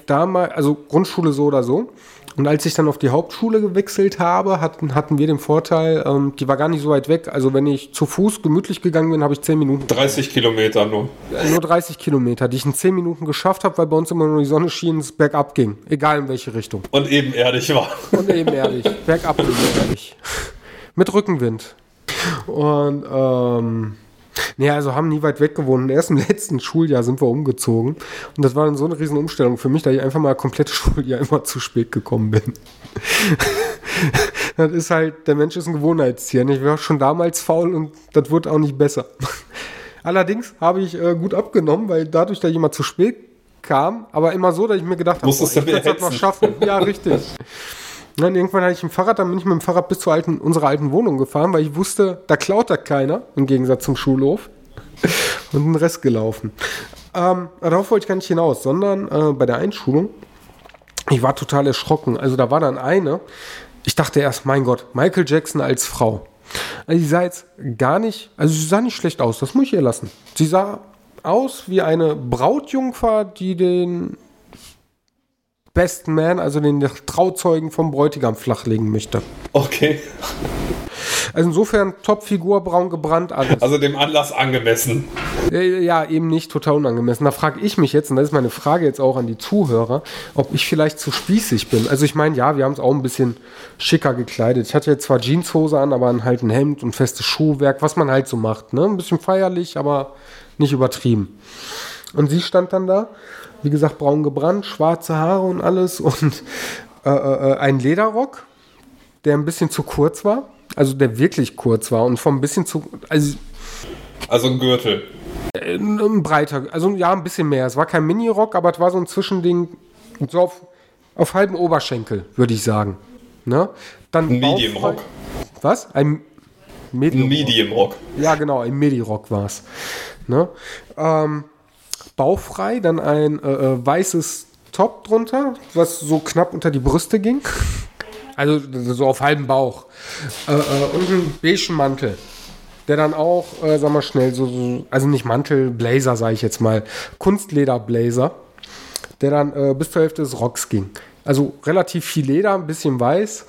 damals, also Grundschule so oder so. Und als ich dann auf die Hauptschule gewechselt habe, hatten, hatten wir den Vorteil, ähm, die war gar nicht so weit weg. Also wenn ich zu Fuß gemütlich gegangen bin, habe ich 10 Minuten 30 Kilometer nur. nur 30 Kilometer, die ich in 10 Minuten geschafft habe, weil bei uns immer nur die Sonne schien, es bergab ging. Egal in welche Richtung. Und ebenerdig war. Und ebenerdig. bergab ging ehrlich. Mit Rückenwind. Und, ähm, nee, also haben nie weit weg gewohnt. Und erst im letzten Schuljahr sind wir umgezogen. Und das war dann so eine riesen Umstellung für mich, da ich einfach mal komplette Schuljahr immer zu spät gekommen bin. das ist halt, der Mensch ist ein Gewohnheitstier. Ich war schon damals faul und das wurde auch nicht besser. Allerdings habe ich äh, gut abgenommen, weil dadurch, dass ich immer zu spät kam, aber immer so, dass ich mir gedacht habe, ich werde das noch schaffen. Ja, richtig. Und dann irgendwann hatte ich ein Fahrrad, dann bin ich mit dem Fahrrad bis zur alten, unserer alten Wohnung gefahren, weil ich wusste, da klaut da keiner, im Gegensatz zum Schulhof. Und den Rest gelaufen. Ähm, darauf wollte ich gar nicht hinaus, sondern äh, bei der Einschulung, ich war total erschrocken. Also da war dann eine, ich dachte erst, mein Gott, Michael Jackson als Frau. Also sie sah jetzt gar nicht, also sie sah nicht schlecht aus, das muss ich ihr lassen. Sie sah aus wie eine Brautjungfer, die den besten Man, also den Trauzeugen vom Bräutigam flachlegen möchte. Okay. Also insofern Topfigur, braun gebrannt, alles. Also dem Anlass angemessen. Ja, eben nicht total unangemessen. Da frage ich mich jetzt, und das ist meine Frage jetzt auch an die Zuhörer, ob ich vielleicht zu spießig bin. Also ich meine, ja, wir haben es auch ein bisschen schicker gekleidet. Ich hatte jetzt zwar Jeanshose an, aber halt ein Hemd und festes Schuhwerk, was man halt so macht. Ne? Ein bisschen feierlich, aber nicht übertrieben. Und sie stand dann da, wie gesagt, braun gebrannt, schwarze Haare und alles und äh, äh, ein Lederrock, der ein bisschen zu kurz war. Also der wirklich kurz war und vom bisschen zu, also Also ein Gürtel. ein breiter, also ja, ein bisschen mehr. Es war kein Mini-Rock, aber es war so ein Zwischending, so auf, auf halben Oberschenkel, würde ich sagen. Ne? Dann Ein Medium bauchfrei- Rock. Was? Ein Medium. Ein Medium Rock. Ja, genau, ein Medi-Rock war es. Ne? Ähm, bauchfrei, dann ein äh, äh, weißes Top drunter, was so knapp unter die Brüste ging. Also so auf halbem Bauch. Äh, äh, und einen beigen Mantel. Der dann auch, äh, sag mal schnell, so, so also nicht Mantel, Blazer, sage ich jetzt mal, Kunstleder-Blazer, der dann äh, bis zur Hälfte des Rocks ging. Also relativ viel Leder, ein bisschen weiß.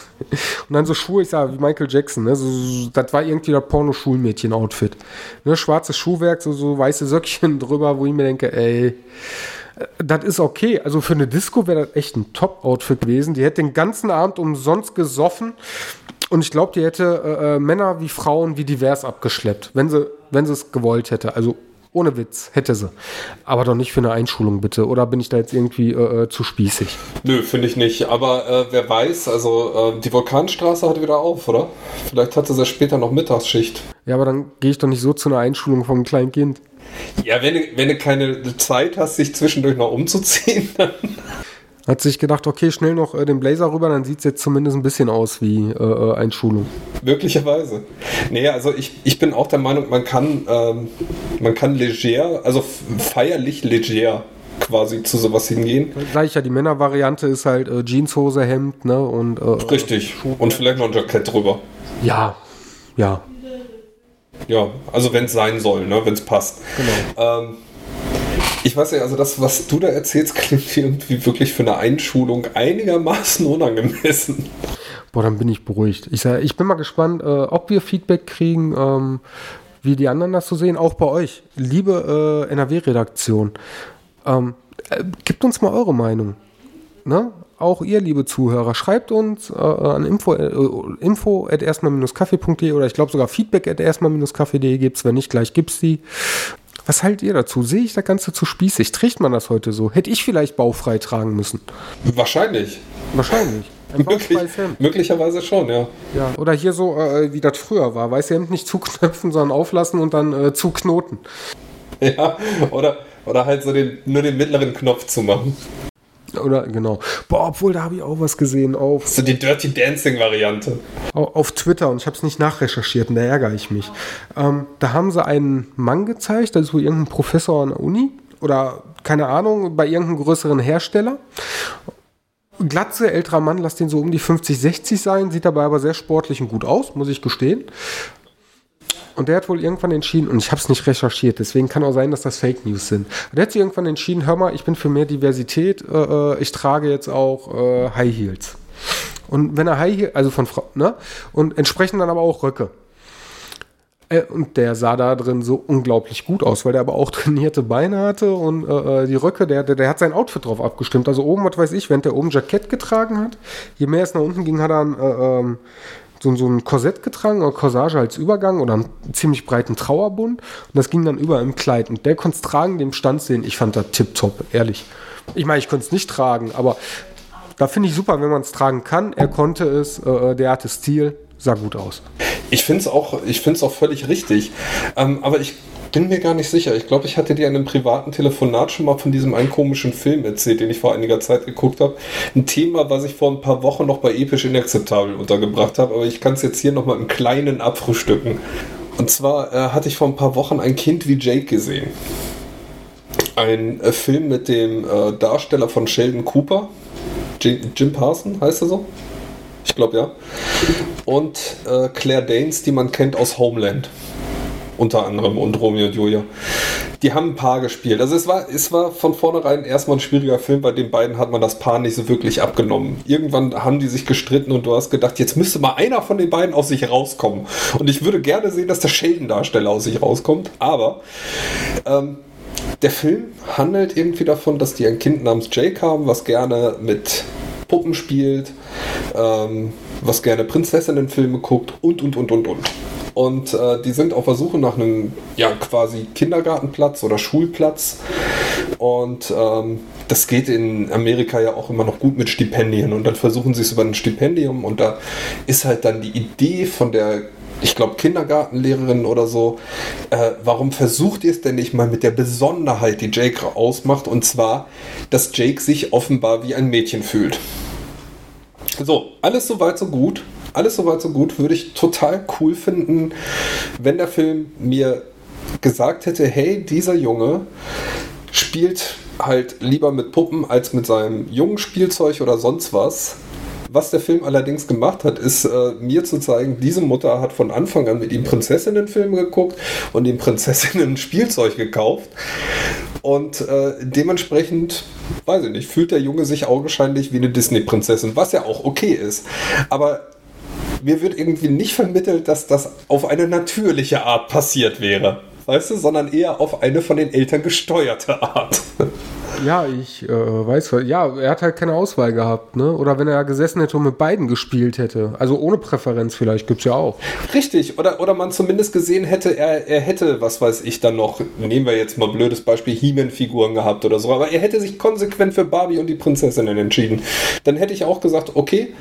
Und dann so Schuhe, ich sag, wie Michael Jackson, ne? so, so, das war irgendwie das Porno-Schulmädchen-Outfit. Ne? Schwarzes Schuhwerk, so, so weiße Söckchen drüber, wo ich mir denke, ey, äh, das ist okay. Also für eine Disco wäre das echt ein Top-Outfit gewesen. Die hätte den ganzen Abend umsonst gesoffen. Und ich glaube, die hätte äh, äh, Männer wie Frauen wie divers abgeschleppt, wenn sie wenn sie es gewollt hätte. Also Ohne Witz, hätte sie. Aber doch nicht für eine Einschulung, bitte. Oder bin ich da jetzt irgendwie äh, äh zu spießig? Nö, finde ich nicht. Aber äh, wer weiß, also äh, die Vulkanstraße hat wieder auf, oder? Vielleicht hatte sie später noch Mittagsschicht. Ja, aber dann gehe ich doch nicht so zu einer Einschulung vom kleinen Kind. Ja, wenn, wenn du keine Zeit hast, sich zwischendurch noch umzuziehen, dann. Hat sich gedacht, okay, schnell noch äh, den Blazer rüber, dann sieht es jetzt zumindest ein bisschen aus wie äh, äh Einschulung. Möglicherweise. Nee, also ich, ich bin auch der Meinung, man kann, ähm, man kann leger, also feierlich leger quasi zu sowas hingehen. Sag ich ja, die Männervariante ist halt äh, Jeanshose, Hemd, ne? Und, äh, Richtig. Und vielleicht noch ein Jackett drüber. Ja, ja. Ja, also wenn es sein soll, ne? wenn es passt. Genau. Ähm, ich weiß ja, also das, was du da erzählst, klingt irgendwie wirklich für eine Einschulung einigermaßen unangemessen. Boah, dann bin ich beruhigt. Ich, sag, ich bin mal gespannt, äh, ob wir Feedback kriegen, ähm, wie die anderen das so sehen, auch bei euch. Liebe äh, NRW-Redaktion, ähm, äh, gebt uns mal eure Meinung. Ne? Auch ihr, liebe Zuhörer, schreibt uns äh, an info, äh, info at erstmal-kaffee.de oder ich glaube sogar feedback at erstmal-kaffee.de gibt es, wenn nicht, gleich gibt es die. Was haltet ihr dazu? Sehe ich das Ganze zu spießig? Trägt man das heute so? Hätte ich vielleicht baufrei tragen müssen? Wahrscheinlich. Wahrscheinlich. Möglich, möglicherweise schon, ja. ja. Oder hier so, äh, wie das früher war. Weiße Hemd nicht zuknöpfen, sondern auflassen und dann äh, zuknoten. Ja, oder, oder halt so den, nur den mittleren Knopf zu machen. Oder genau. Boah, obwohl da habe ich auch was gesehen auf. So die Dirty Dancing Variante. Auf Twitter und ich habe es nicht nachrecherchiert und da ärgere ich mich. Ähm, da haben sie einen Mann gezeigt, das ist wohl irgendein Professor an der Uni oder keine Ahnung, bei irgendeinem größeren Hersteller. Glatze, älterer Mann, lass den so um die 50, 60 sein, sieht dabei aber sehr sportlich und gut aus, muss ich gestehen. Und der hat wohl irgendwann entschieden, und ich habe es nicht recherchiert, deswegen kann auch sein, dass das Fake News sind. Der hat sich irgendwann entschieden, hör mal, ich bin für mehr Diversität, äh, äh ich trage jetzt auch äh, High Heels. Und wenn er High Heels, also von Frau, ne? Und entsprechend dann aber auch Röcke. Äh, und der sah da drin so unglaublich gut aus, weil der aber auch trainierte Beine hatte und äh, die Röcke, der, der, der hat sein Outfit drauf abgestimmt. Also oben, was weiß ich, wenn der oben Jackett getragen hat, je mehr es nach unten ging, hat er ein, äh, ähm, so, so ein Korsett getragen oder Corsage als Übergang oder einen ziemlich breiten Trauerbund und das ging dann über im Kleid und der konnte es tragen, dem Stand sehen. Ich fand das tipptopp, ehrlich. Ich meine, ich konnte es nicht tragen, aber da finde ich super, wenn man es tragen kann. Er konnte es, äh, äh der hatte Stil, sah gut aus. Ich finde es auch, auch völlig richtig. Ähm, aber ich bin mir gar nicht sicher. Ich glaube, ich hatte dir in einem privaten Telefonat schon mal von diesem einen komischen Film erzählt, den ich vor einiger Zeit geguckt habe. Ein Thema, was ich vor ein paar Wochen noch bei Episch Inakzeptabel untergebracht habe, aber ich kann es jetzt hier nochmal im Kleinen abfrühstücken. Und zwar äh, hatte ich vor ein paar Wochen ein Kind wie Jake gesehen. Ein äh, Film mit dem äh, Darsteller von Sheldon Cooper, Jim, Jim Parson heißt er so? Ich glaube ja. Und äh, Claire Danes, die man kennt aus Homeland unter anderem und Romeo und Julia. Die haben ein Paar gespielt. Also es war, es war von vornherein erstmal ein schwieriger Film, bei den beiden hat man das Paar nicht so wirklich abgenommen. Irgendwann haben die sich gestritten und du hast gedacht, jetzt müsste mal einer von den beiden aus sich rauskommen. Und ich würde gerne sehen, dass der Sheldon-Darsteller aus sich rauskommt, aber ähm, der Film handelt irgendwie davon, dass die ein Kind namens Jake haben, was gerne mit Puppen spielt, ähm, was gerne Prinzessinnenfilme guckt und, und, und, und, und. Und äh, die sind auf der Suche nach einem, ja, quasi Kindergartenplatz oder Schulplatz. Und ähm, das geht in Amerika ja auch immer noch gut mit Stipendien. Und dann versuchen sie es über ein Stipendium. Und da ist halt dann die Idee von der ich glaube, Kindergartenlehrerin oder so. Äh, warum versucht ihr es denn nicht mal mit der Besonderheit, die Jake ausmacht? Und zwar, dass Jake sich offenbar wie ein Mädchen fühlt. So, alles soweit so gut alles soweit so gut. Würde ich total cool finden, wenn der Film mir gesagt hätte, hey, dieser Junge spielt halt lieber mit Puppen als mit seinem jungen Spielzeug oder sonst was. Was der Film allerdings gemacht hat, ist äh, mir zu zeigen, diese Mutter hat von Anfang an mit ihm Prinzessinnenfilme geguckt und ihm Prinzessinnen Spielzeug gekauft. Und äh, dementsprechend, weiß ich nicht, fühlt der Junge sich augenscheinlich wie eine Disney-Prinzessin, was ja auch okay ist. Aber mir wird irgendwie nicht vermittelt, dass das auf eine natürliche Art passiert wäre. Weißt du, sondern eher auf eine von den Eltern gesteuerte Art. Ja, ich äh, weiß, ja, er hat halt keine Auswahl gehabt, ne? Oder wenn er gesessen hätte und mit beiden gespielt hätte. Also ohne Präferenz vielleicht, gibt's ja auch. Richtig, oder, oder man zumindest gesehen hätte, er, er hätte, was weiß ich dann noch, nehmen wir jetzt mal blödes Beispiel, He-Man-Figuren gehabt oder so, aber er hätte sich konsequent für Barbie und die Prinzessinnen entschieden. Dann hätte ich auch gesagt, okay,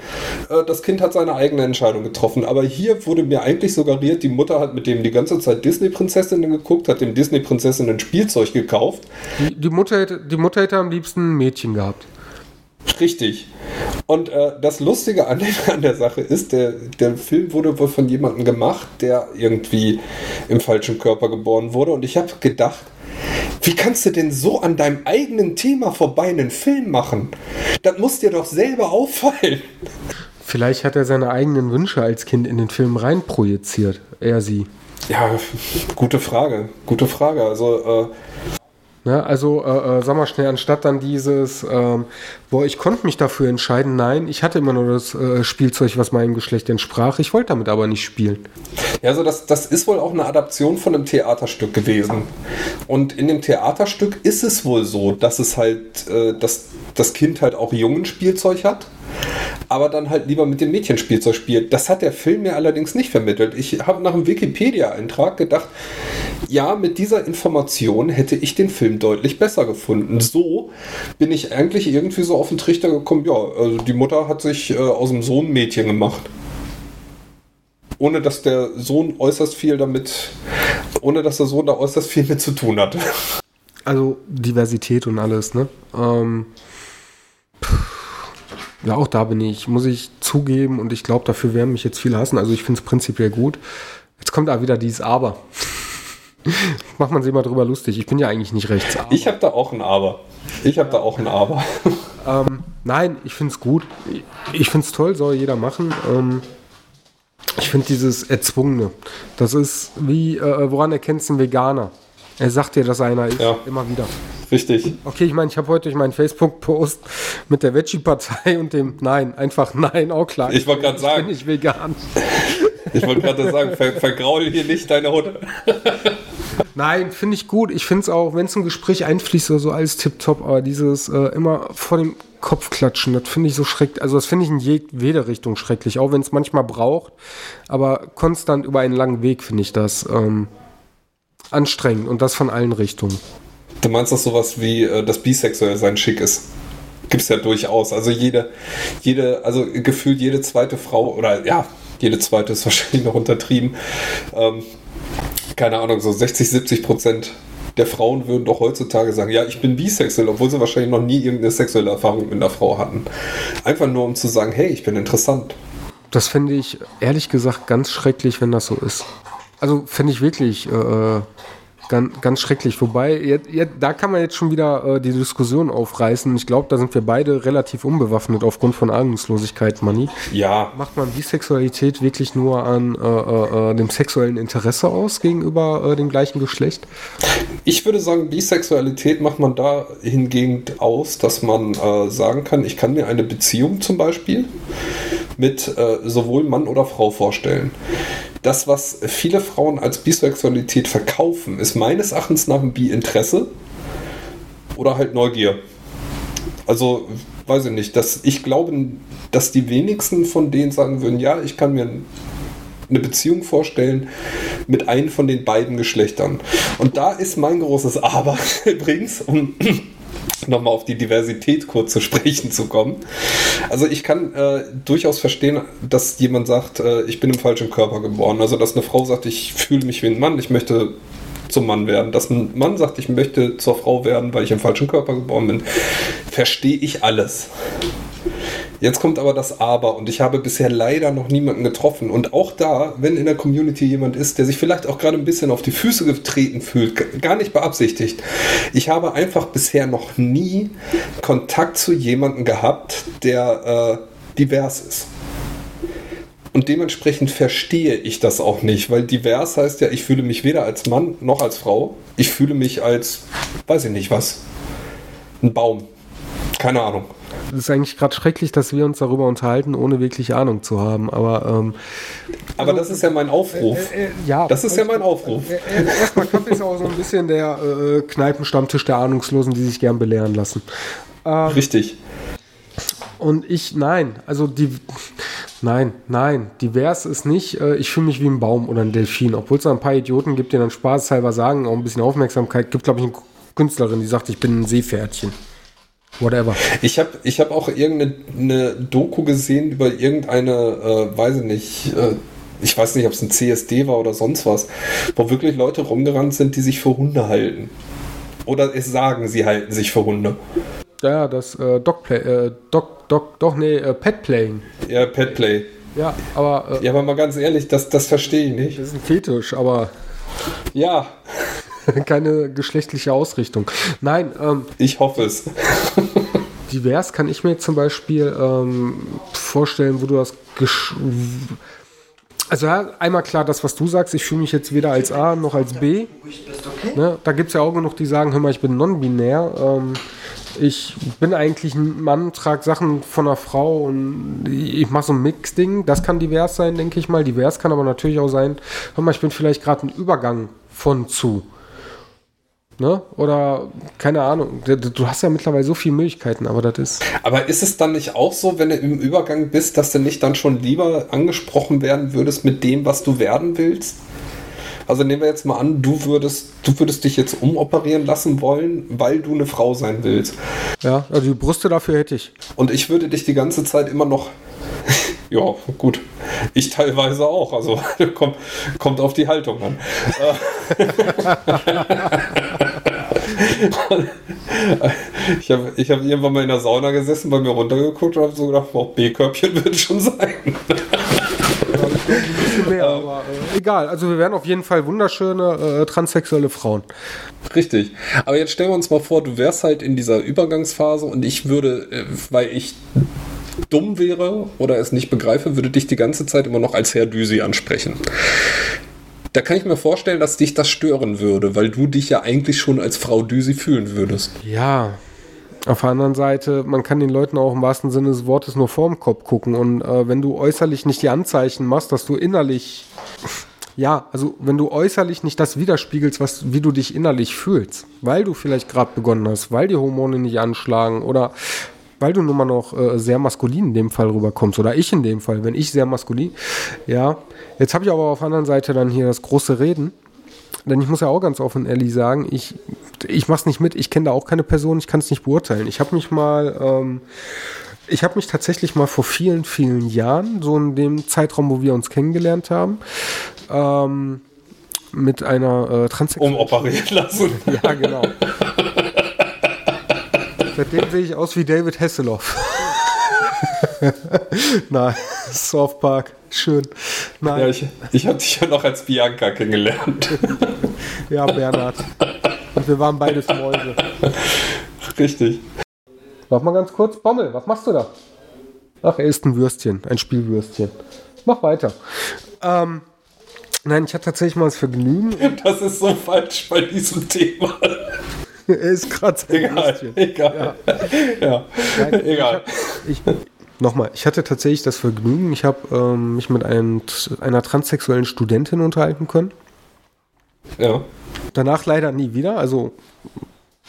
äh, das Kind hat seine eigene Entscheidung getroffen. Aber hier wurde mir eigentlich suggeriert, die Mutter hat mit dem die ganze Zeit Disney-Prinzessinnen geguckt, hat dem Disney-Prinzessinnen Spielzeug gekauft. Die, die, Mutter hätte, die Mutter hätte am liebsten ein Mädchen gehabt. Richtig. Und äh, das Lustige an, der, an der Sache ist, der, der Film wurde wohl von jemandem gemacht, der irgendwie im falschen Körper geboren wurde. Und ich habe gedacht, wie kannst du denn so an deinem eigenen Thema vorbei einen Film machen? Das muss dir doch selber auffallen. Vielleicht hat er seine eigenen Wünsche als Kind in den Film reinprojiziert. Er sie. Ja, gute Frage. Gute Frage. Also, äh, Ne, also, äh, äh, sag mal schnell, anstatt dann dieses, ähm, boah, ich konnte mich dafür entscheiden, nein, ich hatte immer nur das äh, Spielzeug, was meinem Geschlecht entsprach, ich wollte damit aber nicht spielen. Ja, also das, das ist wohl auch eine Adaption von einem Theaterstück gewesen. Und in dem Theaterstück ist es wohl so, dass es halt, äh, dass das Kind halt auch jungen Spielzeug hat aber dann halt lieber mit dem Mädchenspielzeug spielt. Das hat der Film mir allerdings nicht vermittelt. Ich habe nach einem Wikipedia-Eintrag gedacht, ja, mit dieser Information hätte ich den Film deutlich besser gefunden. So bin ich eigentlich irgendwie so auf den Trichter gekommen, ja, also die Mutter hat sich äh, aus dem Sohn ein Mädchen gemacht. Ohne dass der Sohn äußerst viel damit, ohne dass der Sohn da äußerst viel mit zu tun hat. Also Diversität und alles, ne? Ähm, ja, auch da bin ich, muss ich zugeben, und ich glaube, dafür werden mich jetzt viele hassen. Also ich finde es prinzipiell gut. Jetzt kommt da wieder dieses Aber. Macht man sich mal drüber lustig. Ich bin ja eigentlich nicht rechts. Aber. Ich habe da auch ein Aber. Ich habe da auch ein Aber. ähm, nein, ich finde es gut. Ich finde es toll, soll jeder machen. Ähm, ich finde dieses Erzwungene. Das ist wie, äh, woran erkennst du einen Veganer? Er sagt dir, dass einer ist. Ja. Immer wieder. Richtig. Okay, ich meine, ich habe heute durch meinen Facebook-Post mit der Veggie-Partei und dem Nein, einfach Nein, auch klar. Ich wollte gerade sagen. bin ich vegan. Ich wollte gerade sagen, ver vergraul hier nicht deine Hunde. Nein, finde ich gut. Ich finde es auch, wenn es ein Gespräch einfließt oder so, alles tipptopp, aber dieses äh, immer vor dem Kopf klatschen, das finde ich so schrecklich. Also, das finde ich in jede Richtung schrecklich, auch wenn es manchmal braucht. Aber konstant über einen langen Weg finde ich das ähm, anstrengend und das von allen Richtungen. Du meinst doch sowas wie, äh, dass bisexuell sein schick ist? Gibt es ja durchaus. Also jede, jede, also gefühlt jede zweite Frau oder ja, jede zweite ist wahrscheinlich noch untertrieben. Ähm, keine Ahnung, so 60, 70 Prozent der Frauen würden doch heutzutage sagen, ja, ich bin bisexuell, obwohl sie wahrscheinlich noch nie irgendeine sexuelle Erfahrung mit einer Frau hatten. Einfach nur um zu sagen, hey, ich bin interessant. Das finde ich ehrlich gesagt ganz schrecklich, wenn das so ist. Also finde ich wirklich äh, Ganz, ganz schrecklich. Wobei, jetzt, jetzt, da kann man jetzt schon wieder äh, die Diskussion aufreißen. Ich glaube, da sind wir beide relativ unbewaffnet aufgrund von Ahnungslosigkeit, Manni. Ja. Macht man Bisexualität wirklich nur an äh, äh, äh dem sexuellen Interesse aus gegenüber äh, dem gleichen Geschlecht? Ich würde sagen, Bisexualität macht man da hingegen aus, dass man äh, sagen kann, ich kann mir eine Beziehung zum Beispiel mit sowohl Mann oder Frau vorstellen das, was viele Frauen als Bisexualität verkaufen, ist meines Erachtens nach ein Bi-Interesse oder halt Neugier. Also, weiß ich nicht, dass ich glaube, dass die wenigsten von denen sagen würden, ja, ich kann mir eine Beziehung vorstellen mit einem von den beiden Geschlechtern. Und da ist mein großes Aber übrigens, um nochmal auf die Diversität kurz zu sprechen zu kommen. Also ich kann äh, durchaus verstehen, dass jemand sagt, äh, ich bin im falschen Körper geboren. Also dass eine Frau sagt, ich fühle mich wie ein Mann, ich möchte zum Mann werden. Dass ein Mann sagt, ich möchte zur Frau werden, weil ich im falschen Körper geboren bin, verstehe ich alles. Jetzt kommt aber das Aber und ich habe bisher leider noch niemanden getroffen. Und auch da, wenn in der Community jemand ist, der sich vielleicht auch gerade ein bisschen auf die Füße getreten fühlt, gar nicht beabsichtigt. Ich habe einfach bisher noch nie Kontakt zu jemandem gehabt, der äh, divers ist. Und dementsprechend verstehe ich das auch nicht, weil divers heißt ja, ich fühle mich weder als Mann noch als Frau. Ich fühle mich als, weiß ich nicht was, ein Baum. Keine Ahnung. Es ist eigentlich gerade schrecklich, dass wir uns darüber unterhalten, ohne wirklich Ahnung zu haben. Aber ähm, Aber das ist ja mein Aufruf. Äh, äh, ja, das ist ja mein Aufruf. Äh, äh, erstmal Kaffee ist auch so ein bisschen der äh, Kneipenstammtisch der Ahnungslosen, die sich gern belehren lassen. Ähm, Richtig. Und ich, nein, also die, nein, nein, divers ist nicht, äh, ich fühle mich wie ein Baum oder ein Delfin, obwohl es da ein paar Idioten gibt, die dann spaßhalber sagen, auch ein bisschen Aufmerksamkeit, gibt, glaube ich, eine Künstlerin, die sagt, ich bin ein Seepferdchen. Whatever. Ich habe ich hab auch irgendeine Doku gesehen über irgendeine, äh, weiß ich nicht, äh, ich weiß nicht, ob es ein CSD war oder sonst was, wo wirklich Leute rumgerannt sind, die sich für Hunde halten. Oder es sagen, sie halten sich für Hunde. Ja, das äh, Dogplay, äh, Dog, Dog, doch, nee, äh, Petplaying. Ja, Petplay. Ja, aber. Äh, ja, aber mal ganz ehrlich, das, das verstehe ich nicht. Das ist ein Fetisch, aber. Ja. keine geschlechtliche Ausrichtung. Nein, ähm, Ich hoffe es. divers kann ich mir zum Beispiel ähm, vorstellen, wo du das. Gesch also ja, einmal klar, das, was du sagst, ich fühle mich jetzt weder als A noch als B. Ne? Da gibt es ja auch genug, die sagen, hör mal, ich bin non-binär. Ähm, ich bin eigentlich ein Mann, trage Sachen von einer Frau und ich mache so ein Mix-Ding. Das kann divers sein, denke ich mal. Divers kann aber natürlich auch sein, hör mal, ich bin vielleicht gerade ein Übergang von zu. Ne? Oder keine Ahnung. Du hast ja mittlerweile so viele Möglichkeiten, aber das ist. Aber ist es dann nicht auch so, wenn du im Übergang bist, dass du nicht dann schon lieber angesprochen werden würdest mit dem, was du werden willst? Also nehmen wir jetzt mal an, du würdest, du würdest dich jetzt umoperieren lassen wollen, weil du eine Frau sein willst. Ja, also die Brüste dafür hätte ich. Und ich würde dich die ganze Zeit immer noch. ja, gut. Ich teilweise auch. Also kommt, kommt auf die Haltung an. ich habe ich hab irgendwann mal in der Sauna gesessen, bei mir runtergeguckt und habe so gedacht, oh, B-Körbchen wird schon sein mehr, aber äh, egal. Also wir werden auf jeden Fall wunderschöne äh, transsexuelle Frauen. Richtig. Aber jetzt stellen wir uns mal vor, du wärst halt in dieser Übergangsphase und ich würde, äh, weil ich dumm wäre oder es nicht begreife, würde dich die ganze Zeit immer noch als Herr Düsi ansprechen. Da kann ich mir vorstellen, dass dich das stören würde, weil du dich ja eigentlich schon als Frau Düsi fühlen würdest. Ja, auf der anderen Seite, man kann den Leuten auch im wahrsten Sinne des Wortes nur vorm Kopf gucken. Und äh, wenn du äußerlich nicht die Anzeichen machst, dass du innerlich, ja, also wenn du äußerlich nicht das widerspiegelst, was, wie du dich innerlich fühlst, weil du vielleicht gerade begonnen hast, weil die Hormone nicht anschlagen oder weil du nun mal noch äh, sehr maskulin in dem Fall rüberkommst oder ich in dem Fall, wenn ich sehr maskulin, ja. Jetzt habe ich aber auf der anderen Seite dann hier das große Reden denn ich muss ja auch ganz offen ehrlich sagen, ich, ich mache es nicht mit, ich kenne da auch keine Person, ich kann es nicht beurteilen. Ich habe mich mal, ähm, ich habe mich tatsächlich mal vor vielen, vielen Jahren, so in dem Zeitraum, wo wir uns kennengelernt haben, ähm, mit einer äh, Transsexuellen. Umoperieren lassen. Ja, genau. Seitdem sehe ich aus wie David Hasselhoff. Nein, Soft Park. Schön. Nein. Ja, ich, ich habe dich ja noch als Bianca kennengelernt. ja, Bernhard. Und wir waren beides Mäuse. Richtig. Mach mal ganz kurz. Bommel, was machst du da? Ach, er ist ein Würstchen, ein Spielwürstchen. Mach weiter. Ähm, nein, ich hatte tatsächlich mal das Vergnügen. Das ist so falsch bei diesem Thema. er ist gerade Egal, egal. Ja. ja. Nein, egal. Ich, hab, ich, Nochmal, ich hatte tatsächlich das Vergnügen, ich habe ähm, mich mit einem, einer transsexuellen Studentin unterhalten können. Ja. Danach leider nie wieder. Also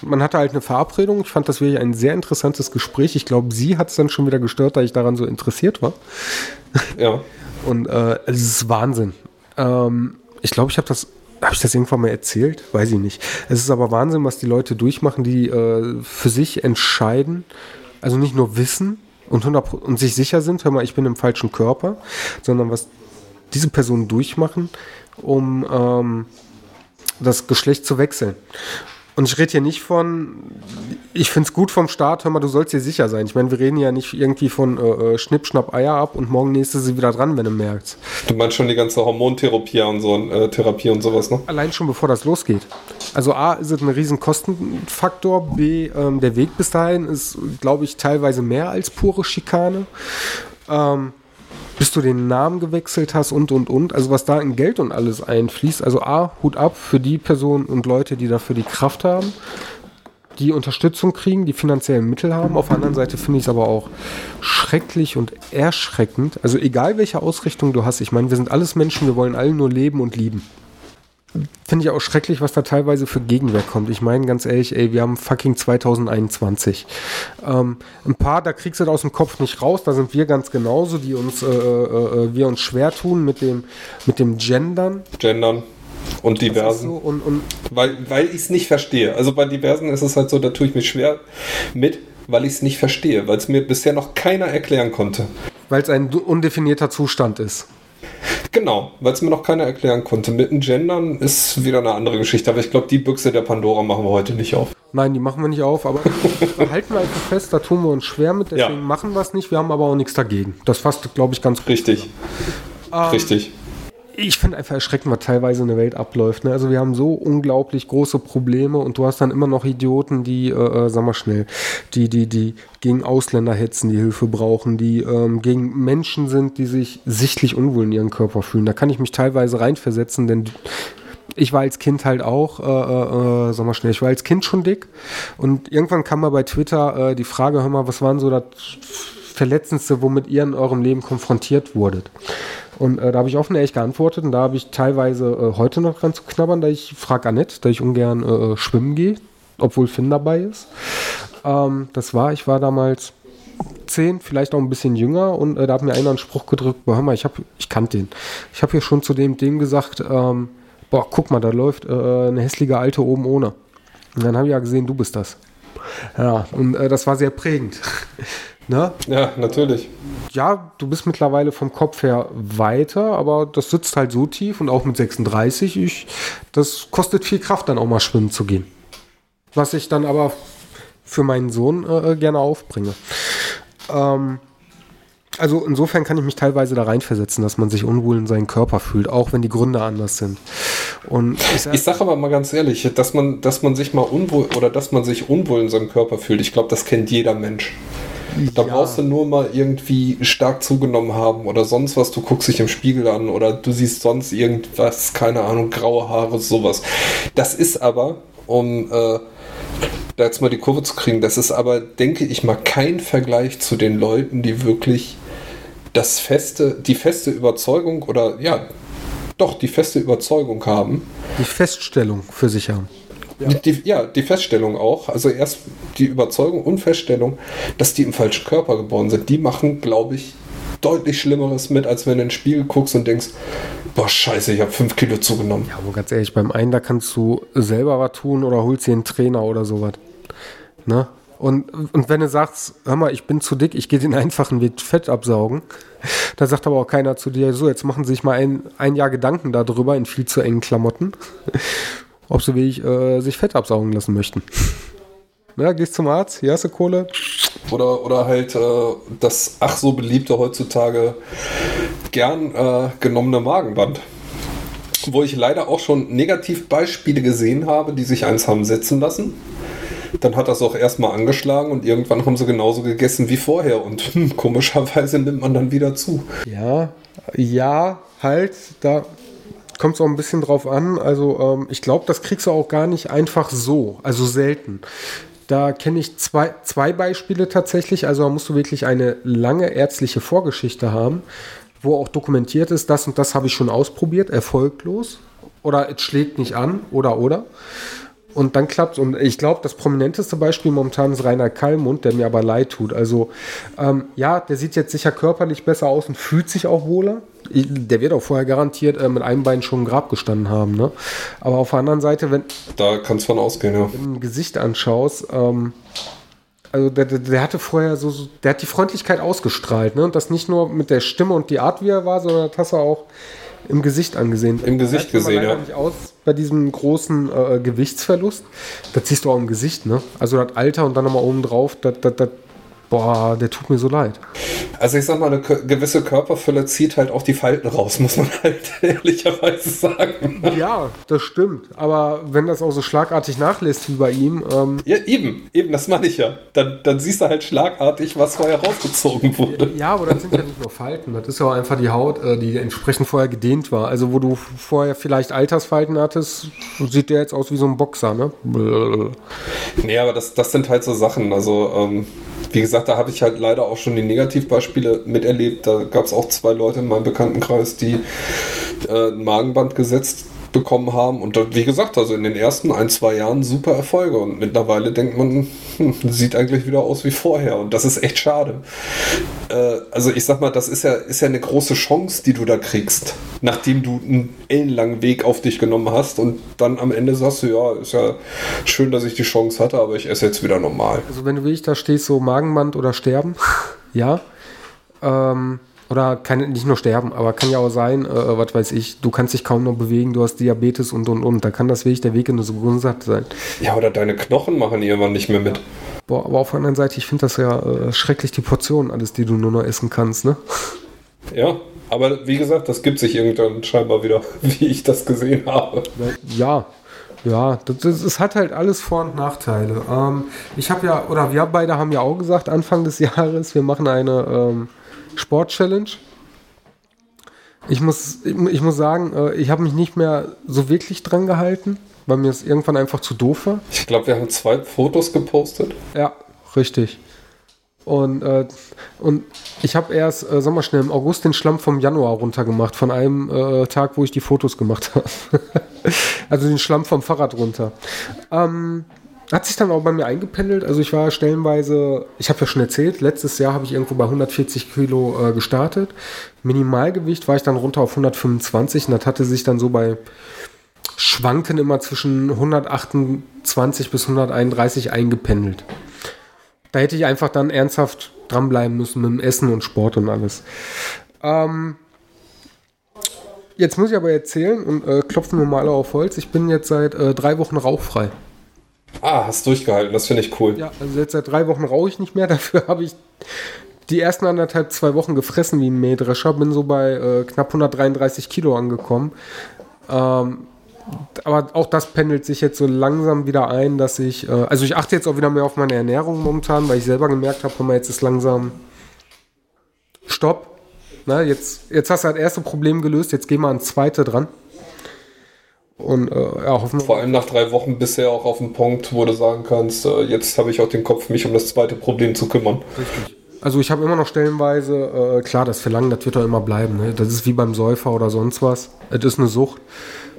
man hatte halt eine Verabredung. Ich fand das wirklich ein sehr interessantes Gespräch. Ich glaube, sie hat es dann schon wieder gestört, da ich daran so interessiert war. Ja. Und äh, es ist Wahnsinn. Ähm, ich glaube, ich habe das habe ich das irgendwann mal erzählt? Weiß ich nicht. Es ist aber Wahnsinn, was die Leute durchmachen, die äh, für sich entscheiden, also nicht nur wissen, und, 100, und sich sicher sind, hör mal, ich bin im falschen Körper, sondern was diese Personen durchmachen, um ähm, das Geschlecht zu wechseln. Und ich rede hier nicht von, ich finde es gut vom Staat, hör mal, du sollst dir sicher sein. Ich meine, wir reden ja nicht irgendwie von äh, äh, Schnipp, Schnapp, Eier ab und morgen nächste sie wieder dran, wenn du merkst. Du meinst schon die ganze Hormontherapie und so, äh, Therapie und sowas, ne? Allein schon bevor das losgeht. Also A, ist es ein riesen Kostenfaktor, B, ähm, der Weg bis dahin ist, glaube ich, teilweise mehr als pure Schikane. Ähm, bis du den Namen gewechselt hast und und und. Also was da in Geld und alles einfließt. Also A, Hut ab für die Personen und Leute, die dafür die Kraft haben. die Unterstützung kriegen, die finanziellen Mittel haben. Auf der anderen Seite finde ich es aber auch schrecklich und erschreckend. Also egal welche Ausrichtung du hast, ich meine, wir sind alles Menschen, wir wollen alle nur leben und lieben. Finde ich auch schrecklich, was da teilweise für Gegenwehr kommt. Ich meine, ganz ehrlich, ey, wir haben fucking 2021. Ähm, ein paar, da kriegst du das aus dem Kopf nicht raus, da sind wir ganz genauso, die uns, äh, äh, äh wir uns schwer tun mit dem, mit dem Gendern. Gendern. Und diversen. So und, und weil weil ich es nicht verstehe. Also bei diversen ist es halt so, da tue ich mich schwer mit, weil ich es nicht verstehe, weil es mir bisher noch keiner erklären konnte. Weil es ein undefinierter Zustand ist. Genau, weil es mir noch keiner erklären konnte. Mit den Gendern ist wieder eine andere Geschichte, aber ich glaube, die Büchse der Pandora machen wir heute nicht auf. Nein, die machen wir nicht auf, aber halten wir einfach fest, da tun wir uns schwer mit, deswegen ja. machen wir es nicht. Wir haben aber auch nichts dagegen. Das fasst, glaube ich, ganz gut. Richtig. Ähm, Richtig ich finde einfach erschreckend, was teilweise in der Welt abläuft. Ne? Also wir haben so unglaublich große Probleme und du hast dann immer noch Idioten, die, äh, äh, sag mal schnell, die, die, die gegen Ausländer hetzen, die Hilfe brauchen, die ähm, gegen Menschen sind, die sich sichtlich unwohl in ihrem Körper fühlen. Da kann ich mich teilweise reinversetzen, denn ich war als Kind halt auch, äh, äh, äh, sag mal schnell, ich war als Kind schon dick und irgendwann kam mal bei Twitter äh, die Frage, hör mal, was waren so das Verletzendste, womit ihr in eurem Leben konfrontiert wurdet? Und äh, da habe ich offen ehrlich geantwortet und da habe ich teilweise äh, heute noch dran zu knabbern, da ich frage Annette, da ich ungern äh, schwimmen gehe, obwohl Finn dabei ist. Ähm, das war, ich war damals zehn, vielleicht auch ein bisschen jünger und äh, da hat mir einer einen Spruch gedrückt, hör mal, ich, ich kannte den. Ich habe hier schon zu dem, dem gesagt, ähm, boah, guck mal, da läuft äh, eine hässliche Alte oben ohne. Und dann habe ich ja gesehen, du bist das. Ja, und äh, das war sehr prägend. Ne? Ja, natürlich. Ja, du bist mittlerweile vom Kopf her weiter, aber das sitzt halt so tief und auch mit 36, ich, das kostet viel Kraft, dann auch mal schwimmen zu gehen. Was ich dann aber für meinen Sohn äh, gerne aufbringe. Ähm, also insofern kann ich mich teilweise da reinversetzen, dass man sich unwohl in seinen Körper fühlt, auch wenn die Gründe anders sind. Und ich sage sag aber mal ganz ehrlich, dass man, dass man sich mal unwohl oder dass man sich unwohl in seinem Körper fühlt, ich glaube, das kennt jeder Mensch. Da ja. brauchst du nur mal irgendwie stark zugenommen haben oder sonst was. Du guckst dich im Spiegel an oder du siehst sonst irgendwas, keine Ahnung, graue Haare, sowas. Das ist aber, um äh, da jetzt mal die Kurve zu kriegen, das ist aber, denke ich mal, kein Vergleich zu den Leuten, die wirklich das feste, die feste Überzeugung oder ja, doch die feste Überzeugung haben. Die Feststellung für sich haben. Ja. Die, ja, die Feststellung auch. Also erst die Überzeugung und Feststellung, dass die im falschen Körper geboren sind. Die machen, glaube ich, deutlich Schlimmeres mit, als wenn du in den Spiegel guckst und denkst, boah, scheiße, ich habe fünf Kilo zugenommen. Ja, aber ganz ehrlich, beim einen, da kannst du selber was tun oder holst dir einen Trainer oder sowas. Ne? Und, und wenn du sagst, hör mal, ich bin zu dick, ich gehe den einfachen Weg Fett absaugen, da sagt aber auch keiner zu dir, so, jetzt machen Sie sich mal ein, ein Jahr Gedanken darüber in viel zu engen Klamotten ob sie wie ich äh, sich Fett absaugen lassen möchten. Ja, gehst zum Arzt, hier hast du Kohle. Oder, oder halt äh, das ach so beliebte heutzutage gern äh, genommene Magenband. Wo ich leider auch schon Negativbeispiele gesehen habe, die sich eins haben setzen lassen. Dann hat das auch erstmal angeschlagen und irgendwann haben sie genauso gegessen wie vorher und hm, komischerweise nimmt man dann wieder zu. Ja, ja, halt, da kommt es auch ein bisschen drauf an. Also ähm, ich glaube, das kriegst du auch gar nicht einfach so, also selten. Da kenne ich zwei, zwei Beispiele tatsächlich. Also da musst du wirklich eine lange ärztliche Vorgeschichte haben, wo auch dokumentiert ist, das und das habe ich schon ausprobiert, erfolglos. Oder es schlägt nicht an, oder, oder. Und dann klappt Und ich glaube, das prominenteste Beispiel momentan ist Rainer Kallmund, der mir aber leid tut. Also, ähm, ja, der sieht jetzt sicher körperlich besser aus und fühlt sich auch wohler. Der wird auch vorher garantiert äh, mit einem Bein schon im Grab gestanden haben. Ne? Aber auf der anderen Seite, wenn. Da kannst du von ausgehen, ja. Wenn du ein Gesicht anschaust, ähm, also der, der, der, hatte vorher so, so, der hat die Freundlichkeit ausgestrahlt, ne? Und das nicht nur mit der Stimme und die Art, wie er war, sondern das hast du auch im Gesicht angesehen. Im Gesicht das gesehen, ja. nicht aus bei diesem großen äh, Gewichtsverlust. Das siehst du auch im Gesicht, ne? Also das Alter und dann nochmal oben drauf, das, das, das boah, der tut mir so leid. Also ich sag mal, eine gewisse Körperfülle zieht halt auch die Falten raus, muss man halt ehrlicherweise sagen. Ja, das stimmt. Aber wenn das auch so schlagartig nachlässt wie bei ihm. Ähm ja, eben, eben, das meine ich ja. Dann, dann siehst du halt schlagartig, was vorher rausgezogen wurde. Ja, aber das sind ja nicht nur Falten. Das ist ja auch einfach die Haut, äh, die entsprechend vorher gedehnt war. Also wo du vorher vielleicht Altersfalten hattest, sieht der jetzt aus wie so ein Boxer, ne? Nee, aber das, das sind halt so Sachen. Also, ähm, wie gesagt, da habe ich halt leider auch schon die Negativbeispiele miterlebt. Da gab es auch zwei Leute in meinem Bekanntenkreis, die äh, ein Magenband gesetzt bekommen haben. Und wie gesagt, also in den ersten ein, zwei Jahren super Erfolge. Und mittlerweile denkt man, hm, sieht eigentlich wieder aus wie vorher. Und das ist echt schade. Äh, also ich sag mal, das ist ja, ist ja eine große Chance, die du da kriegst, nachdem du einen ellenlangen Weg auf dich genommen hast und dann am Ende sagst du, ja, ist ja schön, dass ich die Chance hatte, aber ich esse jetzt wieder normal. Also wenn du wie ich da stehst, so Magenband oder sterben, ja. Ähm, oder kann nicht nur sterben, aber kann ja auch sein, äh, was weiß ich, du kannst dich kaum noch bewegen, du hast Diabetes und und und. Da kann das wirklich der Weg in eine Gesundheit sein. Ja, oder deine Knochen machen irgendwann nicht mehr mit. Boah, aber auf der anderen Seite, ich finde das ja äh, schrecklich, die Portionen, alles, die du nur noch essen kannst, ne? Ja, aber wie gesagt, das gibt sich irgendwann scheinbar wieder, wie ich das gesehen habe. Ja, ja, das, das, hat halt alles Vor- und Nachteile. Ähm, ich habe ja, oder wir beide haben ja auch gesagt, Anfang des Jahres, wir machen eine ähm, Sport-Challenge. Ich muss, ich muss sagen, äh, ich habe mich nicht mehr so wirklich dran gehalten, weil mir es irgendwann einfach zu doof war. Ich glaube, wir haben zwei Fotos gepostet. Ja, richtig. Und, äh, und ich habe erst, äh, sag mal schnell, im August den Schlamm vom Januar runtergemacht, von einem äh, Tag, wo ich die Fotos gemacht habe. also den Schlamm vom Fahrrad runter. Ähm, hat sich dann auch bei mir eingependelt. Also ich war stellenweise, ich habe ja schon erzählt, letztes Jahr habe ich irgendwo bei 140 Kilo äh, gestartet. Minimalgewicht war ich dann runter auf 125 und das hatte sich dann so bei Schwanken immer zwischen 128 bis 131 eingependelt. Da hätte ich einfach dann ernsthaft dranbleiben müssen mit dem Essen und Sport und alles. Ähm, jetzt muss ich aber erzählen und äh, klopfen wir mal alle auf Holz. Ich bin jetzt seit äh, drei Wochen rauchfrei. Ah, hast durchgehalten, das finde ich cool. Ja, also jetzt seit drei Wochen rauche ich nicht mehr. Dafür habe ich die ersten anderthalb, zwei Wochen gefressen wie ein Mähdrescher. Bin so bei äh, knapp 133 Kilo angekommen. Ähm, aber auch das pendelt sich jetzt so langsam wieder ein, dass ich, äh, also ich achte jetzt auch wieder mehr auf meine Ernährung momentan, weil ich selber gemerkt habe, jetzt ist langsam Stopp. Na, jetzt, jetzt hast du das erste Problem gelöst, jetzt gehen wir ans zweite dran. Und äh, ja, hoffen Vor allem nach drei Wochen bisher auch auf dem Punkt, wo du sagen kannst, äh, jetzt habe ich auch den Kopf, mich um das zweite Problem zu kümmern. Richtig. Also ich habe immer noch stellenweise, äh, klar, das Verlangen, das wird doch immer bleiben. Ne? Das ist wie beim Säufer oder sonst was. Es ist eine Sucht.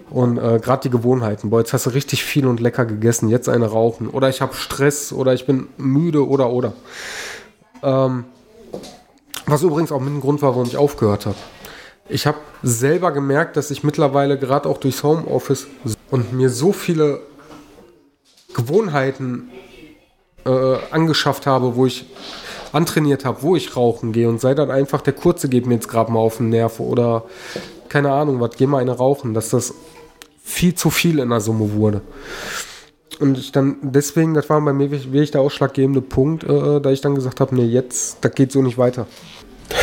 Und äh, gerade die Gewohnheiten. Boah, jetzt hast du richtig viel und lecker gegessen, jetzt eine rauchen. Oder ich habe Stress oder ich bin müde oder oder. Ähm, was übrigens auch mit dem Grund war, warum ich aufgehört habe ich habe selber gemerkt, dass ich mittlerweile gerade auch durchs Homeoffice und mir so viele Gewohnheiten äh, angeschafft habe, wo ich antrainiert habe, wo ich rauchen gehe und sei dann einfach der Kurze geht mir jetzt gerade mal auf den Nerv oder keine Ahnung, was, geh mal eine rauchen, dass das viel zu viel in der Summe wurde. Und ich dann deswegen, das war bei mir wirklich der ausschlaggebende Punkt, äh, da ich dann gesagt habe, nee, jetzt, das geht so nicht weiter.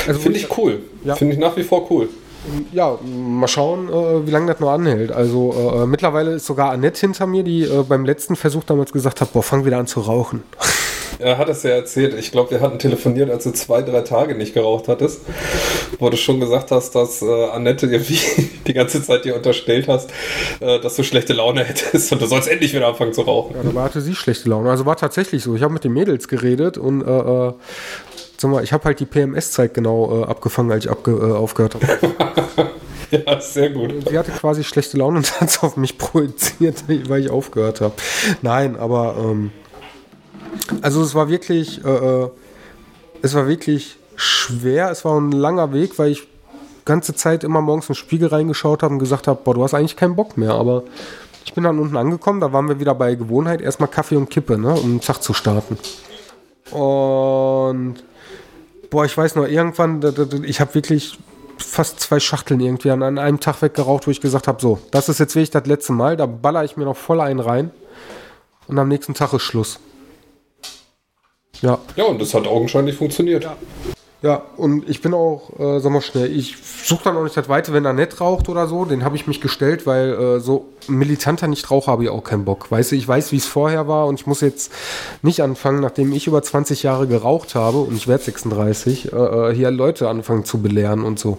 Also Finde ich cool. Ja. Finde ich nach wie vor cool. Ja, mal schauen, äh, wie lange das noch anhält. Also äh, mittlerweile ist sogar Annette hinter mir, die äh, beim letzten Versuch damals gesagt hat, boah, fang wieder an zu rauchen. Er hat es ja erzählt. Ich glaube, wir hatten telefoniert, als du zwei, drei Tage nicht geraucht hattest, wo du schon gesagt hast, dass äh, Annette irgendwie die ganze Zeit dir unterstellt hast, äh, dass du schlechte Laune hättest und du sollst endlich wieder anfangen zu rauchen. Ja, dabei hatte sie schlechte Laune. Also war tatsächlich so. Ich habe mit den Mädels geredet und äh, äh sag mal, ich habe halt die PMS-Zeit genau äh, abgefangen, als ich abge äh, aufgehört habe. ja, sehr gut. Sie hatte quasi schlechte Laune und hat es auf mich projiziert, weil ich aufgehört habe. Nein, aber ähm, also es war wirklich, äh, äh, es war wirklich schwer. Es war ein langer Weg, weil ich ganze Zeit immer morgens in den Spiegel reingeschaut habe und gesagt habe, boah, du hast eigentlich keinen Bock mehr. Aber ich bin dann unten angekommen, da waren wir wieder bei Gewohnheit, erstmal Kaffee und Kippe, ne, um den Tag zu starten. Und boah, ich weiß noch, irgendwann, ich habe wirklich fast zwei Schachteln irgendwie an einem Tag weggeraucht, wo ich gesagt habe, so, das ist jetzt wirklich das letzte Mal, da baller ich mir noch voll einen rein und am nächsten Tag ist Schluss. Ja. Ja, und das hat augenscheinlich funktioniert. Ja. Ja, und ich bin auch, äh, sag mal schnell, ich suche dann auch nicht das Weite, wenn er nett raucht oder so. Den habe ich mich gestellt, weil äh, so militanter Nichtraucher habe ich auch keinen Bock. Weißt du, ich weiß, wie es vorher war und ich muss jetzt nicht anfangen, nachdem ich über 20 Jahre geraucht habe und ich werde 36, äh, äh, hier Leute anfangen zu belehren und so.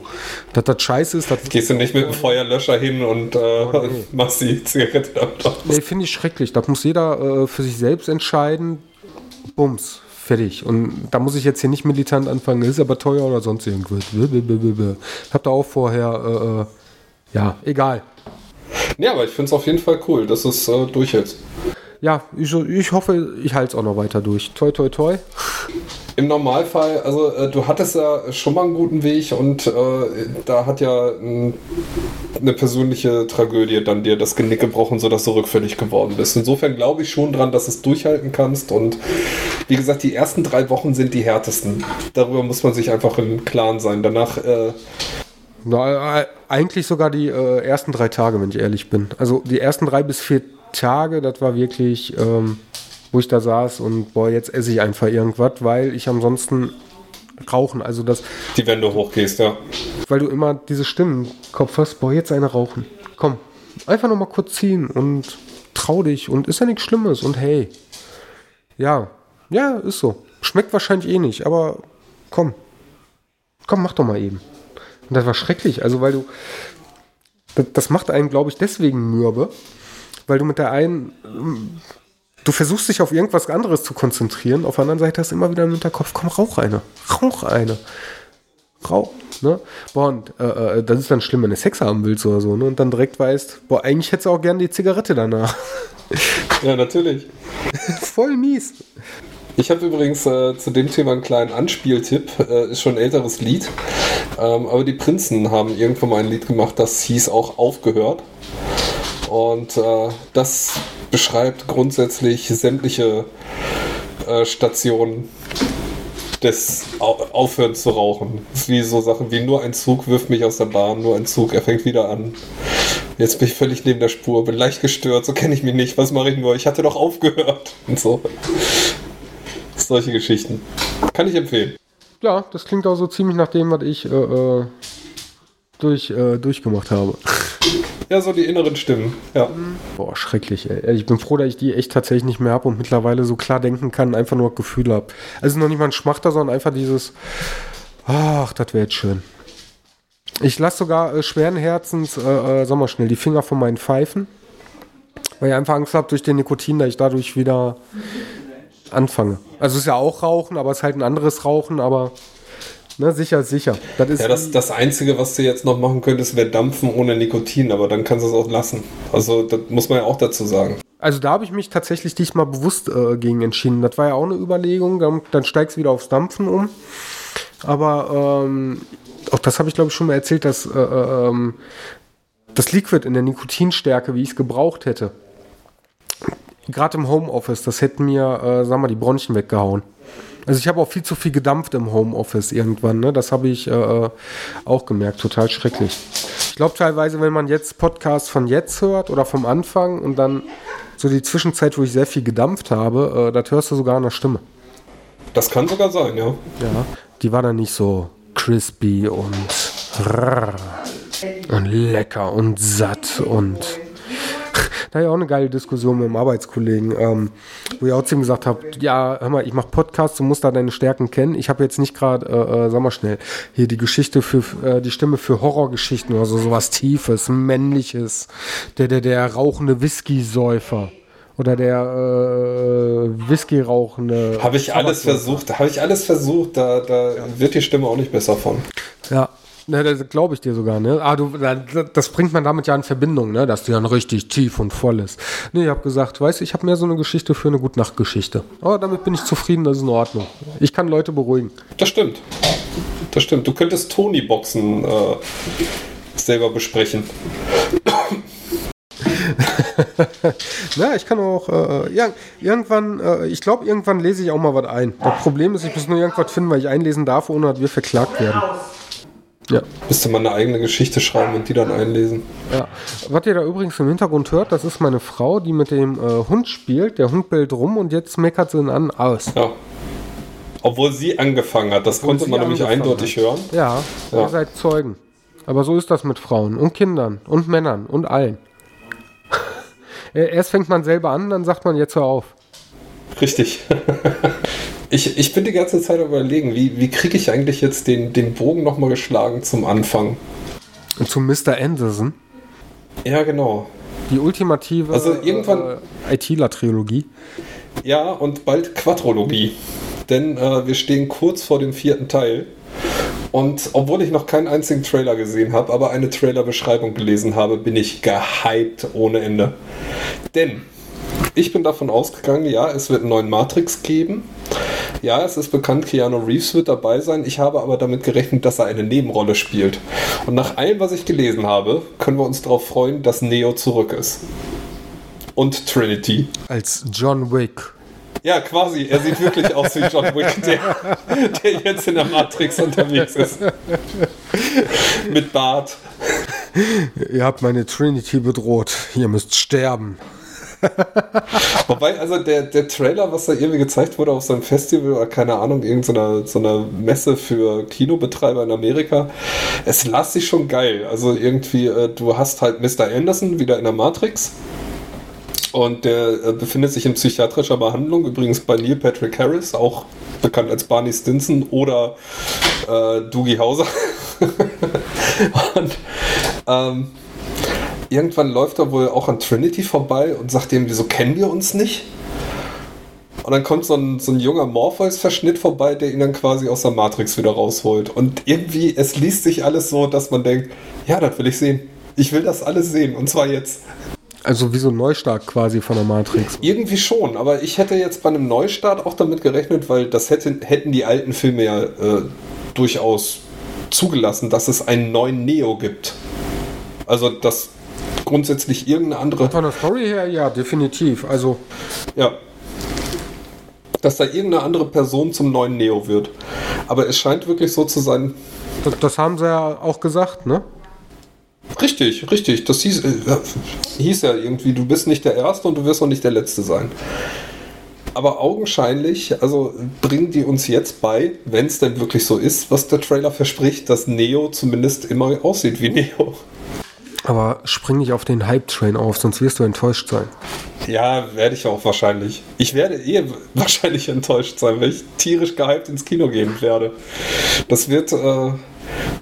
Dass das scheiße ist, das. Gehst du nicht mit dem Feuerlöscher hin und äh, Oh, nee. machst die Zigarette aus? Nee, finde ich schrecklich. Das muss jeder äh, für sich selbst entscheiden. Bums. Fertig. Und da muss ich jetzt hier nicht militant anfangen, ist aber teuer oder sonst irgendwas. Blablabla. Hab da auch vorher, äh, äh, ja, egal. Ja, aber ich finde es auf jeden Fall cool, dass es äh, durchhält. Ja, ich, ich hoffe, ich halte es auch noch weiter durch. Toi, toi, toi. Im Normalfall, also äh, du hattest ja schon mal einen guten Weg und äh, da hat ja n, eine persönliche Tragödie dann dir das Genick gebrochen, sodass du rückfällig geworden bist. Insofern glaube ich schon dran, dass es durchhalten kannst und wie gesagt, die ersten drei Wochen sind die härtesten. Darüber muss man sich einfach im Klaren sein. Danach, äh, Na, äh, eigentlich sogar die äh, ersten drei Tage, wenn ich ehrlich bin. Also die ersten drei bis vier Tage, das war wirklich, ähm, wo ich da saß und boah, jetzt esse ich einfach irgendwas, weil ich ansonsten rauchen, also das, die Wände hochgehst, ja. weil du immer diese Stimmen im Kopf hast, boah, jetzt eine rauchen. Komm, einfach noch mal kurz ziehen und trau dich und ist ja nichts Schlimmes und hey. Ja, ja, ist so. Schmeckt wahrscheinlich eh nicht, aber komm. Komm, mach doch mal eben. Und das war schrecklich, also weil du das, das macht einen, glaube ich, deswegen mürbe, weil du mit der einen du versuchst dich auf irgendwas anderes zu konzentrieren, auf der anderen Seite hast du immer wieder im Hinterkopf, komm, rauch eine. Rauch eine. Rauch, ne? Boah, und äh, äh, das ist dann schlimm, wenn du Sex haben willst oder so, ne? Und dann direkt weißt, boah, eigentlich hättest du auch gerne die Zigarette danach. Ja, natürlich. Voll mies. Ich habe übrigens äh, zu dem Thema einen kleinen Anspieltipp. Äh, ist schon ein älteres Lied. Ähm, aber die Prinzen haben irgendwann mal ein Lied gemacht, das hieß auch Aufgehört. Und äh, das beschreibt grundsätzlich sämtliche äh, Stationen des Au Aufhören zu rauchen. Wie so Sachen wie nur ein Zug wirft mich aus der Bahn, nur ein Zug, er fängt wieder an. Jetzt bin ich völlig neben der Spur, bin leicht gestört, so kenne ich mich nicht. Was mache ich nur? Ich hatte doch aufgehört. Und so. Solche Geschichten. Kann ich empfehlen. Ja, das klingt auch so ziemlich nach dem, was ich äh, äh, durch, äh, durchgemacht habe. Ja, so die inneren Stimmen. Ja. Boah, schrecklich, ey. Ich bin froh, dass ich die echt tatsächlich nicht mehr habe und mittlerweile so klar denken kann, einfach nur Gefühle habe. Also noch nicht mal ein Schmachter, sondern einfach dieses, ach, das wäre jetzt schön. Ich lasse sogar äh, schweren Herzens, äh, äh, sag mal schnell, die Finger von meinen Pfeifen, weil ich einfach Angst habe durch den Nikotin, dass ich dadurch wieder anfange. Also es ist ja auch Rauchen, aber es ist halt ein anderes Rauchen, aber ne, sicher sicher. Das ist Ja, das, das Einzige, was du jetzt noch machen könntest, wäre Dampfen ohne Nikotin, aber dann kannst du es auch lassen. Also, das muss man ja auch dazu sagen. Also da habe ich mich tatsächlich diesmal bewusst äh, gegen entschieden. Das war ja auch eine Überlegung. Dann, dann steigst du wieder aufs Dampfen um. Aber ähm, auch das habe ich glaube ich schon mal erzählt, dass äh, äh, ähm, das Liquid in der Nikotinstärke, wie ich es gebraucht hätte, gerade im Homeoffice, das hätte mir, äh, sag mal, die Bronchien weggehauen. Also ich habe auch viel zu viel gedampft im Homeoffice irgendwann. Ne? Das habe ich äh, auch gemerkt. Total schrecklich. Ich glaube teilweise, wenn man jetzt Podcasts von jetzt hört oder vom Anfang und dann so die Zwischenzeit, wo ich sehr viel gedampft habe, äh, das hörst du sogar an der Stimme. Das kann sogar sein, ja. Ja. Die war dann nicht so crispy und und lecker und satt und da ich auch eine geile Diskussion mit einem Arbeitskollegen, ähm, wo ich auch zu ihm gesagt habe, ja, hör mal, ich mache Podcasts, du musst da deine Stärken kennen. Ich habe jetzt nicht gerade, äh, äh, sag mal schnell, hier die Geschichte für, äh, die Stimme für Horrorgeschichten oder so, sowas Tiefes, Männliches. Der, der, der rauchende Whisky-Säufer. Oder der äh, Whisky rauchende. Habe ich alles versucht, habe ich alles versucht, da, da wird die Stimme auch nicht besser von. Ja, ne, das glaube ich dir sogar, ne? Ah, du, das bringt man damit ja in Verbindung, ne? Dass die dann richtig tief und voll ist. Nee, ich habe gesagt, weißt du, ich habe mehr so eine Geschichte für eine Gutnachtgeschichte. Aber damit bin ich zufrieden, das ist in Ordnung. Ich kann Leute beruhigen. Das stimmt. Das stimmt. Du könntest Tony-Boxen äh, selber besprechen. Na, ich kann auch, äh, ja, irgendwann, äh, ich glaube, irgendwann lese ich auch mal was ein. Das Problem ist, ich muss nur irgendwas finden, weil ich einlesen darf, ohne dass wir verklagt werden. Ja. Müsste man eine eigene Geschichte schreiben und die dann einlesen. Ja. Was ihr da übrigens im Hintergrund hört, das ist meine Frau, die mit dem äh, Hund spielt. Der Hund bellt rum und jetzt meckert sie ihn an aus. Ja. Obwohl sie angefangen hat, das Obwohl konnte man nämlich eindeutig hat. hören. Ja, Ja. ihr seid Zeugen. Aber so ist das mit Frauen und Kindern und Männern und allen. Erst fängt man selber an, dann sagt man jetzt hör auf. Richtig. ich, ich bin die ganze Zeit überlegen, wie, wie kriege ich eigentlich jetzt den, den Bogen nochmal geschlagen zum Anfang? Zu Mr. Anderson, Ja, genau. die ultimative Also irgendwann- äh, ITler-Trilogie. Ja, und bald Quadrologie. Denn äh, wir stehen kurz vor dem vierten Teil. Und obwohl ich noch keinen einzigen Trailer gesehen habe, aber eine Trailerbeschreibung gelesen habe, bin ich gehypt ohne Ende. Denn ich bin davon ausgegangen, ja, es wird einen neuen Matrix geben. Ja, es ist bekannt, Keanu Reeves wird dabei sein. Ich habe aber damit gerechnet, dass er eine Nebenrolle spielt. Und nach allem, was ich gelesen habe, können wir uns darauf freuen, dass Neo zurück ist. Und Trinity. Als John Wick. Ja, quasi. Er sieht wirklich aus wie John Wick, der, der jetzt in der Matrix unterwegs ist. Mit Bart. Ihr habt meine Trinity bedroht. Ihr müsst sterben. Wobei, also der, der Trailer, was da irgendwie gezeigt wurde auf so einem Festival oder keine Ahnung, irgendeiner so einer Messe für Kinobetreiber in Amerika, es las sich schon geil. Also irgendwie, äh, du hast halt Mr. Anderson wieder in der Matrix. Und der äh, befindet sich in psychiatrischer Behandlung, übrigens bei Neil Patrick Harris, auch bekannt als Barney Stinson oder äh, Doogie Hauser. und ähm, irgendwann läuft er wohl auch an Trinity vorbei und sagt ihm, wieso kennen wir uns nicht? Und dann kommt so ein, so ein junger Morpheus-Verschnitt vorbei, der ihn dann quasi aus der Matrix wieder rausholt. Und irgendwie, es liest sich alles so, dass man denkt, ja, das will ich sehen. Ich will das alles sehen und zwar jetzt. Also wie so ein Neustart quasi von der Matrix. Irgendwie schon, aber ich hätte jetzt bei einem Neustart auch damit gerechnet, weil das hätte, hätten die alten Filme ja äh, durchaus zugelassen, dass es einen neuen Neo gibt. Also, dass grundsätzlich irgendeine andere Von der Story her, ja, definitiv. Also, Ja. Dass da irgendeine andere Person zum neuen Neo wird. Aber es scheint wirklich so zu sein. das, das haben sie ja auch gesagt, ne? Richtig, richtig. Das hieß, äh, hieß ja irgendwie, du bist nicht der Erste und du wirst auch nicht der Letzte sein. Aber augenscheinlich, also bringen die uns jetzt bei, wenn es denn wirklich so ist, was der Trailer verspricht, dass Neo zumindest immer aussieht wie Neo. Aber spring nicht auf den Hype-Train auf, sonst wirst du enttäuscht sein. Ja, werde ich auch wahrscheinlich. Ich werde eh wahrscheinlich enttäuscht sein, weil ich tierisch gehypt ins Kino gehen werde. Das wird, äh,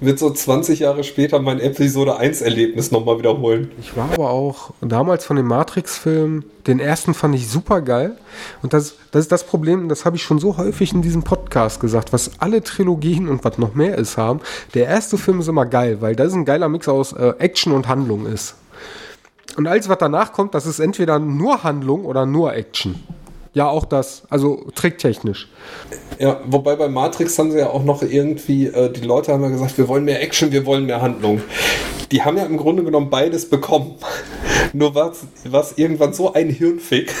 wird so 20 Jahre später mein Episode 1 Erlebnis nochmal wiederholen. Ich war aber auch damals von den Matrix-Filmen, den ersten fand ich super geil. Und das, das ist das Problem, das habe ich schon so häufig in diesem Podcast gesagt, was alle Trilogien und was noch mehr ist haben. Der erste Film ist immer geil, weil das ein geiler Mix aus äh, Action und Handlung ist. Und alles, was danach kommt, das ist entweder nur Handlung oder nur Action. Ja, auch das, also tricktechnisch. Ja, wobei bei Matrix haben sie ja auch noch irgendwie, äh, die Leute haben ja gesagt, wir wollen mehr Action, wir wollen mehr Handlung. Die haben ja im Grunde genommen beides bekommen. Nur war es irgendwann so ein Hirnfick.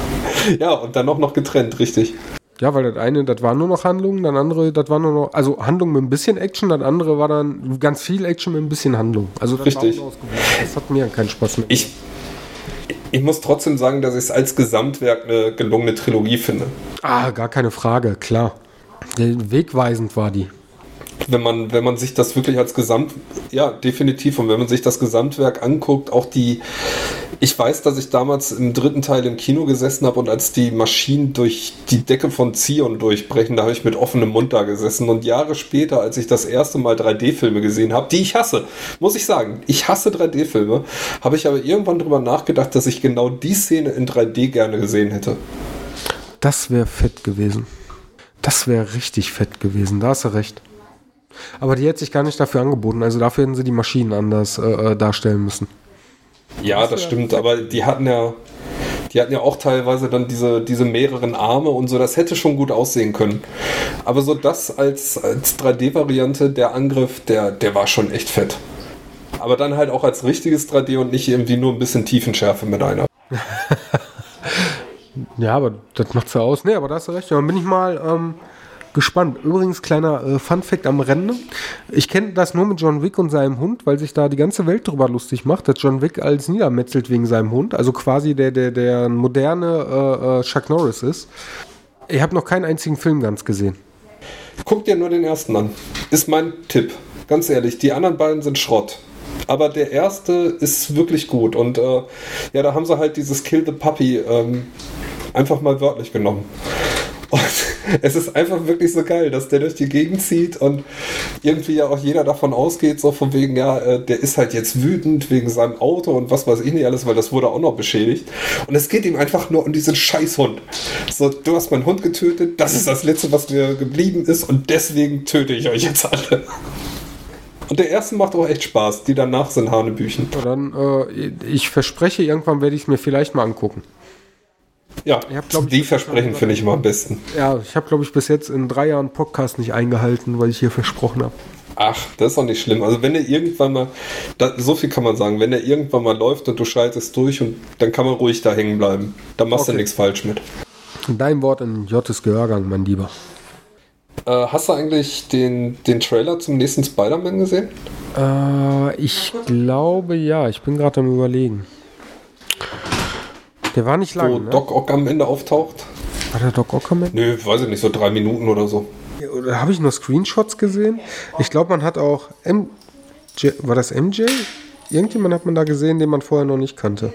ja, und dann auch noch getrennt, richtig. Ja, weil das eine, das war nur noch Handlung, das andere, das war nur noch, also Handlung mit ein bisschen Action, das andere war dann ganz viel Action mit ein bisschen Handlung. Also das Richtig. war. Das hat mir keinen Spaß mehr. Ich, ich muss trotzdem sagen, dass ich es als Gesamtwerk eine gelungene Trilogie finde. ah, gar keine Frage, klar. Der- Wegweisend war die. Wenn man, wenn man sich das wirklich als Gesamt, ja, definitiv. Und wenn man sich das Gesamtwerk anguckt, auch die, ich weiß, dass ich damals im dritten Teil im Kino gesessen habe und als die Maschinen durch die Decke von Zion durchbrechen, da habe ich mit offenem Mund da gesessen. Und Jahre später, als ich das erste Mal 3D-Filme gesehen habe, die ich hasse, muss ich sagen, ich hasse 3D-Filme, habe ich aber irgendwann drüber nachgedacht, dass ich genau die Szene in 3D gerne gesehen hätte. Das wäre fett gewesen. Das wäre richtig fett gewesen, da hast du recht. Aber die hätte sich gar nicht dafür angeboten. Also dafür hätten sie die Maschinen anders äh, äh, darstellen müssen. Ja, das stimmt, aber die hatten ja, die hatten ja auch teilweise dann diese, diese mehreren Arme und so, das hätte schon gut aussehen können. Aber so das als, als 3D-Variante, der Angriff, der, der war schon echt fett. Aber dann halt auch als richtiges 3D und nicht irgendwie nur ein bisschen Tiefenschärfe mit einer. Ja, aber das macht's ja aus. Nee, aber da hast du recht. Dann bin ich mal ähm, gespannt. Übrigens, kleiner äh, Fun-Fact am Rande. Ich kenne das nur mit John Wick und seinem Hund, weil sich da die ganze Welt drüber lustig macht, dass John Wick alles niedermetzelt wegen seinem Hund. Also quasi der, der, der moderne äh, äh, Chuck Norris ist. Ich habe noch keinen einzigen Film ganz gesehen. Guck dir nur den ersten an. Ist mein Tipp. Ganz ehrlich, die anderen beiden sind Schrott. Aber der erste ist wirklich gut. Und äh, ja, da haben sie halt dieses Kill the Puppy ähm, einfach mal wörtlich genommen. Und es ist einfach wirklich so geil, dass der durch die Gegend zieht und irgendwie ja auch jeder davon ausgeht, so von wegen, ja, äh, der ist halt jetzt wütend wegen seinem Auto und was weiß ich nicht alles, weil das wurde auch noch beschädigt. Und es geht ihm einfach nur um diesen Scheißhund. So, du hast meinen Hund getötet, das ist das Letzte, was mir geblieben ist und deswegen töte ich euch jetzt alle. Und der erste macht auch echt Spaß, die danach sind Hanebüchen. Dann, äh, ich verspreche, irgendwann werde ich es mir vielleicht mal angucken. Ja, hab, die Versprechen finde ich immer am besten. Ja, ich habe, glaube ich, bis jetzt in drei Jahren Podcast nicht eingehalten, weil ich hier versprochen habe. Ach, das ist auch nicht schlimm. Also wenn er irgendwann mal, da, so viel kann man sagen, wenn er irgendwann mal läuft und du schaltest durch und dann kann man ruhig da hängen bleiben. Da machst okay. du nichts falsch mit. Dein Wort in Jottes Gehörgang, mein Lieber. Äh, hast du eigentlich den, den Trailer zum nächsten Spider-Man gesehen? Äh, ich glaube ja. Ich bin gerade am überlegen. Der war nicht lang. Wo ne? Doc Ock am Ende auftaucht. War der Doc Ock am Ende? Nö, weiß ich nicht, so drei Minuten oder so. Oder habe ich nur Screenshots gesehen? Ich glaube, man hat auch MJ. War das MJ? Irgendjemand hat man da gesehen, den man vorher noch nicht kannte.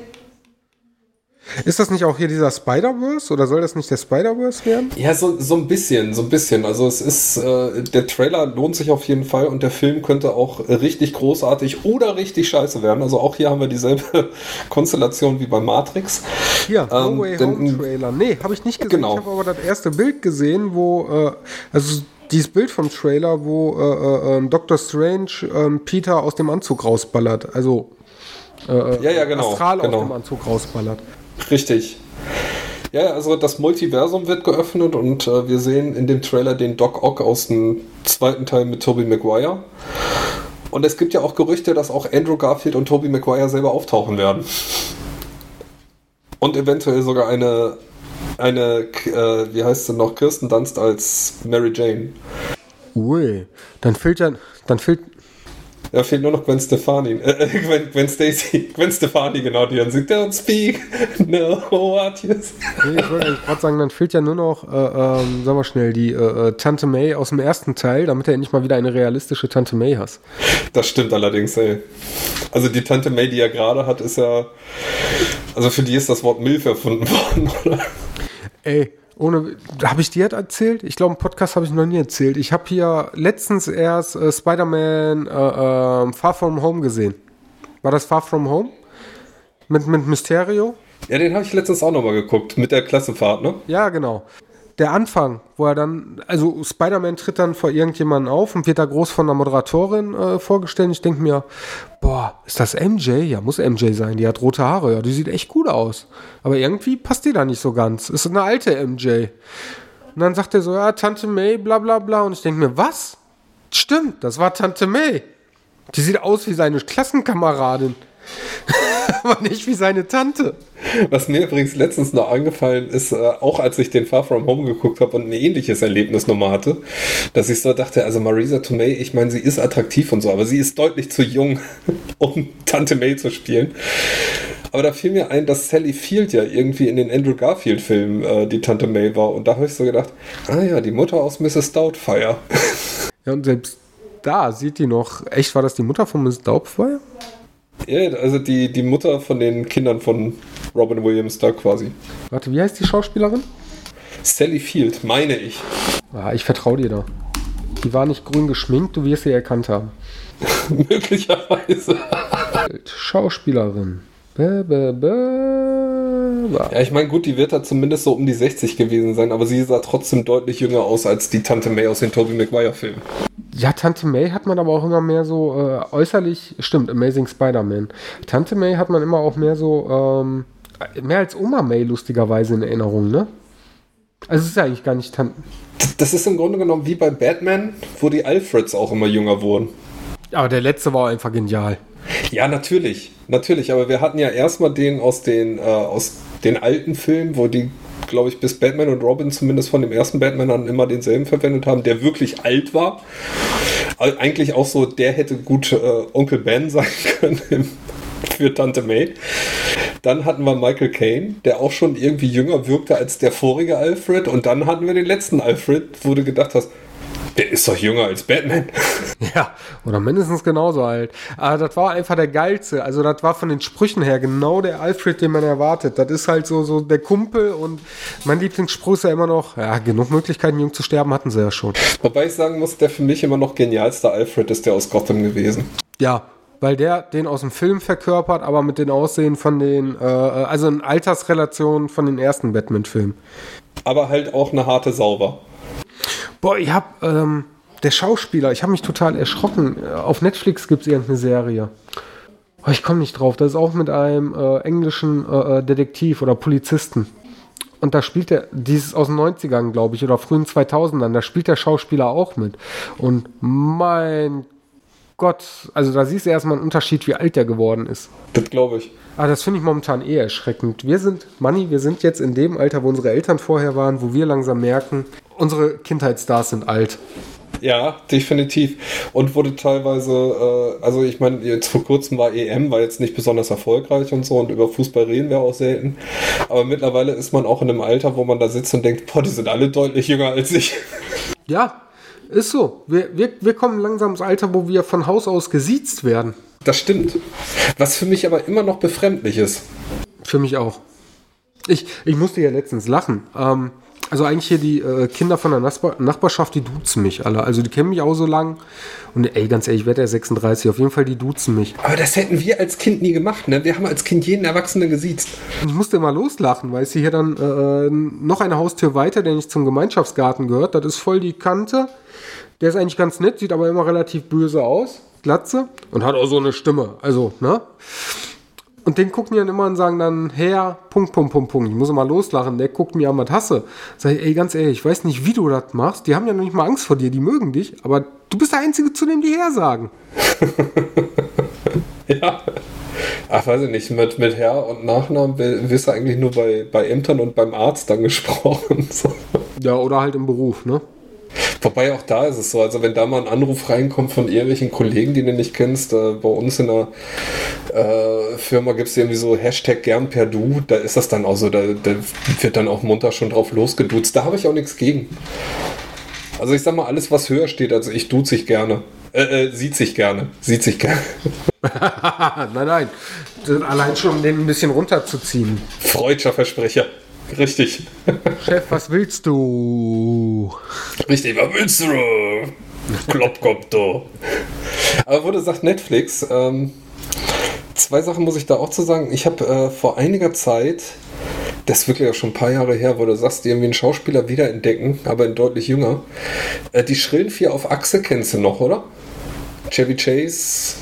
Ist das nicht auch hier dieser Spider-Verse oder soll das nicht der Spider-Verse werden? Ja, so, so ein bisschen, so ein bisschen. Also es ist, äh, der Trailer lohnt sich auf jeden Fall und der Film könnte auch richtig großartig oder richtig scheiße werden. Also auch hier haben wir dieselbe Konstellation wie bei Matrix. Ja, No ähm, Way Home Trailer. Nee, habe ich nicht gesehen. Genau. Ich habe aber das erste Bild gesehen, wo, äh, also dieses Bild vom Trailer, wo äh, äh, ähm, Doctor Strange ähm, Peter aus dem Anzug rausballert. Also äh, äh, ja, ja, genau, Astral genau. aus dem Anzug rausballert. Richtig. Ja, also das Multiversum wird geöffnet und äh, wir sehen in dem Trailer den Doc Ock aus dem zweiten Teil mit Tobey Maguire. Und es gibt ja auch Gerüchte, dass auch Andrew Garfield und Tobey Maguire selber auftauchen werden. Und eventuell sogar eine, eine äh, wie heißt sie noch, Kirsten Dunst als Mary Jane. Ui, dann fehlt ja, dann fehlt, da fehlt nur noch Gwen Stefani. Äh, äh, Gwen, Gwen Stacy. Gwen Stefani, genau, die dann singt Don't speak. No, what yes. Nee, ich wollte gerade sagen, dann fehlt ja nur noch, äh, ähm, sagen wir schnell, die äh, äh, Tante May aus dem ersten Teil, damit du endlich mal wieder eine realistische Tante May hast. Das stimmt allerdings, ey. Also die Tante May, die er gerade hat, ist ja. Also für die ist das Wort Milf erfunden worden, oder? Ey, ohne, habe ich dir das erzählt? Ich glaube, im Podcast habe ich noch nie erzählt. Ich habe hier letztens erst äh, Spider-Man äh, äh, Far From Home gesehen. War das Far From Home? Mit, mit Mysterio? Ja, den habe ich letztens auch nochmal geguckt, mit der Klassenfahrt, ne? Ja, genau der Anfang, wo er dann, also Spider-Man tritt dann vor irgendjemanden auf und wird da groß von der Moderatorin äh, vorgestellt. Ich denke mir, boah, ist das MJ? Ja, muss MJ sein. Die hat rote Haare. Ja, die sieht echt gut aus. Aber irgendwie passt die da nicht so ganz. Ist eine alte MJ. Und dann sagt er so, ja, Tante May, bla bla bla. Und ich denke mir, was? Stimmt, das war Tante May. Die sieht aus wie seine Klassenkameradin. aber nicht wie seine Tante. Was mir übrigens letztens noch angefallen ist, äh, auch als ich den Far From Home geguckt habe und ein ähnliches Erlebnis nochmal hatte, dass ich so dachte, also Marisa Tomei, ich meine, sie ist attraktiv und so, aber sie ist deutlich zu jung, um Tante May zu spielen. Aber da fiel mir ein, dass Sally Field ja irgendwie in den Andrew Garfield-Filmen äh, die Tante May war. Und da habe ich so gedacht, ah ja, die Mutter aus Mrs. Doubtfire. Ja, und selbst da sieht die noch, echt, war das die Mutter von Mrs. Doubtfire? Ja, also die, die Mutter von den Kindern von Robin Williams da quasi. Warte, wie heißt die Schauspielerin? Sally Field, meine ich. Ah, ich vertraue dir da. Die war nicht grün geschminkt, du wirst sie erkannt haben. Möglicherweise. Schauspielerin. Bäh, bäh, bäh. Ja, ich meine, gut, die wird da zumindest so um die 60 gewesen sein, aber sie sah trotzdem deutlich jünger aus als die Tante May aus den Tobey Maguire-Filmen. Ja, Tante May hat man aber auch immer mehr so äh, äußerlich, stimmt, Amazing Spider-Man. Tante May hat man immer auch mehr so, ähm, mehr als Oma May lustigerweise in Erinnerung, ne? Also es ist ja eigentlich gar nicht Tante. Das ist im Grunde genommen wie bei Batman, wo die Alfreds auch immer jünger wurden. Aber der letzte war einfach genial. Ja, natürlich. Natürlich, aber wir hatten ja erstmal den aus den, äh, aus den alten Filmen, wo die glaube ich, bis Batman und Robin zumindest von dem ersten Batman an immer denselben verwendet haben, der wirklich alt war. Also eigentlich auch so, der hätte gut äh, Onkel Ben sein können für Tante May. Dann hatten wir Michael Caine, der auch schon irgendwie jünger wirkte als der vorige Alfred. Und dann hatten wir den letzten Alfred, wo du gedacht hast, Der ist doch jünger als Batman. Ja, oder mindestens genauso alt. Aber das war einfach der geilste. Also das war von den Sprüchen her genau der Alfred, den man erwartet. Das ist halt so, so der Kumpel und mein Lieblingsspruch ist ja immer noch, ja, genug Möglichkeiten, jung zu sterben, hatten sie ja schon. Wobei ich sagen muss, der für mich immer noch genialste Alfred ist der aus Gotham gewesen. Ja, weil der den aus dem Film verkörpert, aber mit den Aussehen von den, äh, also in Altersrelation von den ersten Batman-Filmen. Aber halt auch eine harte Sauber. Boah, ich hab, ähm, der Schauspieler, ich habe mich total erschrocken. Auf Netflix gibt es irgendeine Serie. Oh, ich komme nicht drauf. Das ist auch mit einem äh, englischen äh, Detektiv oder Polizisten. Und da spielt er, dieses aus den 90ern, glaube ich, oder frühen 2000ern, da spielt der Schauspieler auch mit. Und mein Gott, also da siehst du erstmal einen Unterschied, wie alt der geworden ist. Das glaube ich. Aber das finde ich momentan eher erschreckend. Wir sind, Manni, wir sind jetzt in dem Alter, wo unsere Eltern vorher waren, wo wir langsam merken, unsere Kindheitsstars sind alt. Ja, definitiv. Und wurde teilweise, äh, also ich meine, jetzt vor kurzem war EM, war jetzt nicht besonders erfolgreich und so und über Fußball reden wir auch selten. Aber mittlerweile ist man auch in einem Alter, wo man da sitzt und denkt, boah, die sind alle deutlich jünger als ich. Ja, ist so. Wir, wir, wir kommen langsam ins Alter, wo wir von Haus aus gesiezt werden. Das stimmt. Was für mich aber immer noch befremdlich ist. Für mich auch. Ich, ich musste ja letztens lachen. Ähm, also eigentlich hier die äh, Kinder von der Nachbar Nachbarschaft, die duzen mich alle. Also die kennen mich auch so lang. Und ey, ganz ehrlich, ich werde ja 36. Auf jeden Fall, die duzen mich. Aber das hätten wir als Kind nie gemacht, ne? Wir haben als Kind jeden Erwachsenen gesiezt. Ich musste immer loslachen, weil es hier dann äh, noch eine Haustür weiter, der nicht zum Gemeinschaftsgarten gehört. Das ist voll die Kante. Der ist eigentlich ganz nett, sieht aber immer relativ böse aus. Glatze. Und hat auch so eine Stimme. Also, ne? Und den gucken die dann immer und sagen dann, Herr, Punkt, Punkt, Punkt, Punkt. Ich muss immer loslachen. Der guckt mir an, was hasse. Sag ich, ey, ganz ehrlich, ich weiß nicht, wie du das machst. Die haben ja noch nicht mal Angst vor dir, die mögen dich, aber du bist der Einzige, zu dem die Herr sagen. ja. Ach, weiß ich nicht, mit, mit Herr und Nachnamen wirst du eigentlich nur bei, bei Ämtern und beim Arzt dann gesprochen. Ja, oder halt im Beruf, ne? Wobei auch da ist es so, also wenn da mal ein Anruf reinkommt von irgendwelchen Kollegen, die du nicht kennst, äh, bei uns in der äh, Firma gibt es irgendwie so Hashtag gern per Du, da ist das dann auch so, da, da wird dann auch munter schon drauf losgeduzt. Da habe ich auch nichts gegen. Also ich sag mal, alles was höher steht, also ich duze sich gerne. Äh, äh, sieht sich gerne. Sieht sich gerne. nein, nein. Allein schon, um den ein bisschen runterzuziehen. Freudscher Versprecher. Richtig. Chef, was willst du? Richtig, was willst du? Kloppkopf, du. Aber wo du sagst Netflix, ähm, zwei Sachen muss ich da auch zu sagen. Ich habe äh, vor einiger Zeit, das ist wirklich auch schon ein paar Jahre her, wo du sagst, irgendwie einen Schauspieler wiederentdecken, aber in deutlich jünger. Äh, die Schrillen vier auf Achse kennst du noch, oder? Chevy Chase,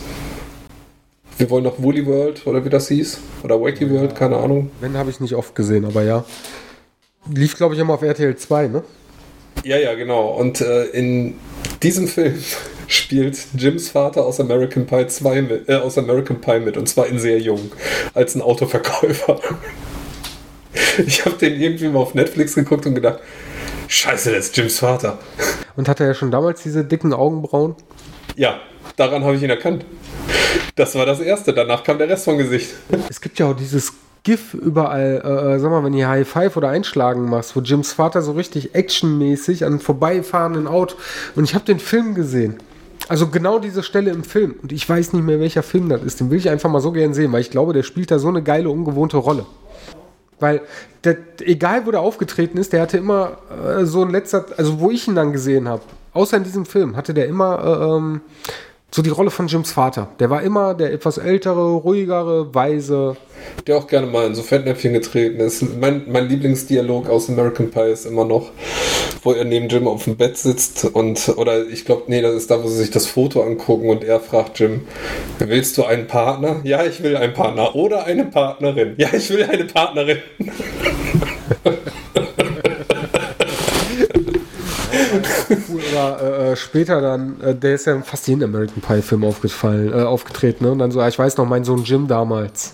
wir wollen noch Woolly World oder wie das hieß. Oder Wacky World, keine Ahnung. Wenn habe ich nicht oft gesehen, aber ja. Lief, glaube ich, immer auf RTL 2, ne? Ja, ja, genau. Und äh, in diesem Film spielt Jims Vater aus American Pie 2 mit, äh, aus American Pie mit und zwar in sehr jung, als ein Autoverkäufer. Ich habe den irgendwie mal auf Netflix geguckt und gedacht, scheiße, das ist Jims Vater. Und hatte er schon damals diese dicken Augenbrauen? Ja, daran habe ich ihn erkannt. Das war das Erste. Danach kam der Rest vom Gesicht. Es gibt ja auch dieses GIF überall, äh, äh sag mal, wenn ihr High Five oder Einschlagen machst, wo Jims Vater so richtig actionmäßig an vorbeifahrenden Auto. Und ich habe den Film gesehen. Also genau diese Stelle im Film. Und ich weiß nicht mehr, welcher Film das ist. Den will ich einfach mal so gern sehen, weil ich glaube, der spielt da so eine geile, ungewohnte Rolle. Weil, der, egal wo der aufgetreten ist, der hatte immer äh, so ein letzter, also wo ich ihn dann gesehen habe, außer in diesem Film, hatte der immer äh, ähm, so die Rolle von Jims Vater. Der war immer der etwas ältere, ruhigere, weise. Der auch gerne mal in so Fettnäpfchen getreten ist. Mein, mein Lieblingsdialog aus American Pie ist immer noch, wo er neben Jim auf dem Bett sitzt und, oder ich glaube, nee, das ist da, wo sie sich das Foto angucken und er fragt Jim, willst du einen Partner? Ja, ich will einen Partner. Oder eine Partnerin. Ja, ich will eine Partnerin. Oder äh, äh, später dann, äh, der ist ja in fast jeden American Pie-Film aufgefallen, äh, aufgetreten, ne? Und dann so, ich weiß noch, mein Sohn Jim damals.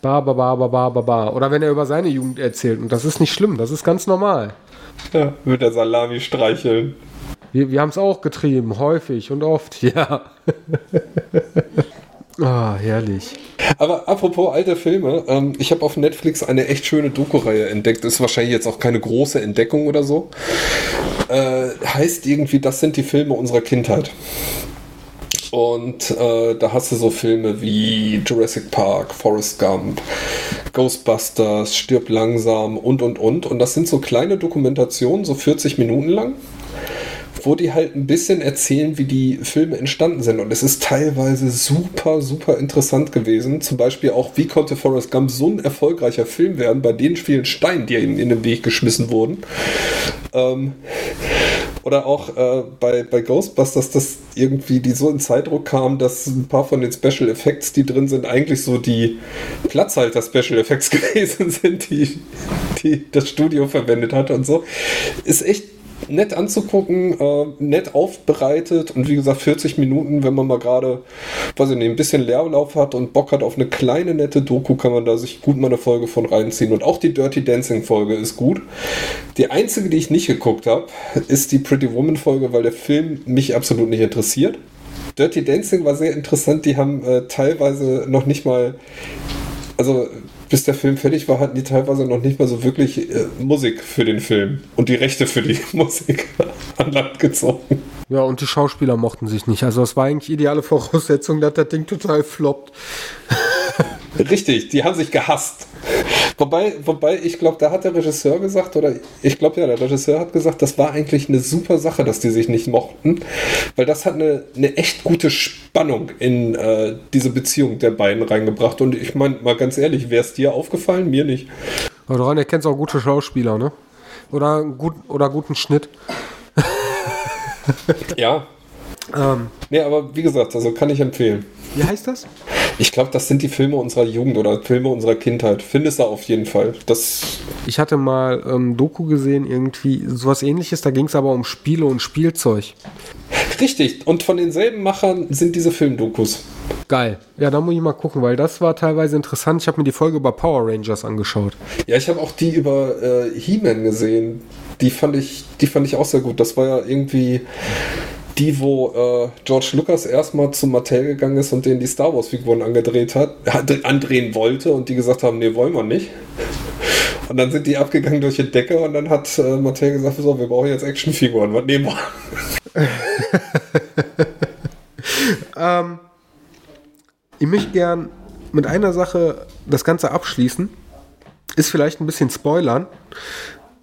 Ba, ba, ba, ba, ba, ba, ba. Oder wenn er über seine Jugend erzählt. Und das ist nicht schlimm, das ist ganz normal. Ja, mit der Salami streicheln. Wir, wir haben es auch getrieben, häufig und oft, ja. Ah, herrlich. Aber apropos alte Filme, ähm, ich habe auf Netflix eine echt schöne Doku-Reihe entdeckt. Ist wahrscheinlich jetzt auch keine große Entdeckung oder so. Äh, heißt irgendwie, das sind die Filme unserer Kindheit. Und äh, da hast du so Filme wie Jurassic Park, Forrest Gump, Ghostbusters, Stirb langsam und und und. Und das sind so kleine Dokumentationen, so 40 Minuten lang wo die halt ein bisschen erzählen, wie die Filme entstanden sind. Und es ist teilweise super, super interessant gewesen. Zum Beispiel auch, wie konnte Forrest Gump so ein erfolgreicher Film werden, bei den vielen Steinen, die ihm in den Weg geschmissen wurden. Ähm, oder auch äh, bei, bei Ghostbusters, dass irgendwie die so in Zeitdruck kam, dass ein paar von den Special Effects, die drin sind, eigentlich so die Platzhalter Special Effects gewesen sind, die, die das Studio verwendet hat und so. Ist echt nett anzugucken, äh, nett aufbereitet und wie gesagt 40 Minuten, wenn man mal gerade, weiß ich nicht, ein bisschen Leerlauf hat und Bock hat auf eine kleine nette Doku, kann man da sich gut mal eine Folge von reinziehen. Und auch die Dirty Dancing Folge ist gut. Die einzige, die ich nicht geguckt habe, ist die Pretty Woman Folge, weil der Film mich absolut nicht interessiert. Dirty Dancing war sehr interessant. Die haben äh, teilweise noch nicht mal, also bis der Film fertig war, hatten die teilweise noch nicht mal so wirklich äh, Musik für den Film und die Rechte für die Musik an Land gezogen. Ja, und die Schauspieler mochten sich nicht. Also es war eigentlich ideale Voraussetzung, dass das Ding total floppt. Richtig, die haben sich gehasst. Wobei, wobei ich glaube, da hat der Regisseur gesagt, oder ich glaube ja, der Regisseur hat gesagt, das war eigentlich eine super Sache, dass die sich nicht mochten, weil das hat eine, eine echt gute Spannung in äh, diese Beziehung der beiden reingebracht. Und ich meine, mal ganz ehrlich, wäre es dir aufgefallen? Mir nicht. Aber daran erkennst du auch gute Schauspieler, ne? Oder, gut, oder guten Schnitt. ja. Ähm, nee, aber wie gesagt, also kann ich empfehlen. Wie heißt das? Ich glaube, das sind die Filme unserer Jugend oder Filme unserer Kindheit. Findest du auf jeden Fall. Das ich hatte mal ähm, Doku gesehen, irgendwie sowas ähnliches, da ging es aber um Spiele und Spielzeug. Richtig, und von denselben Machern sind diese Filmdokus. Geil. Ja, da muss ich mal gucken, weil das war teilweise interessant. Ich habe mir die Folge über Power Rangers angeschaut. Ja, ich habe auch die über äh, He-Man gesehen. Die fand ich, die fand ich auch sehr gut. Das war ja irgendwie die, wo äh, George Lucas erstmal zu Mattel gegangen ist und denen die Star Wars-Figuren angedreht hat, andrehen wollte und die gesagt haben, nee, wollen wir nicht. Und dann sind die abgegangen durch die Decke und dann hat äh, Mattel gesagt, so, wir brauchen jetzt Actionfiguren, was nehmen wir? ähm, ich möchte gern mit einer Sache das Ganze abschließen. Ist vielleicht ein bisschen spoilern.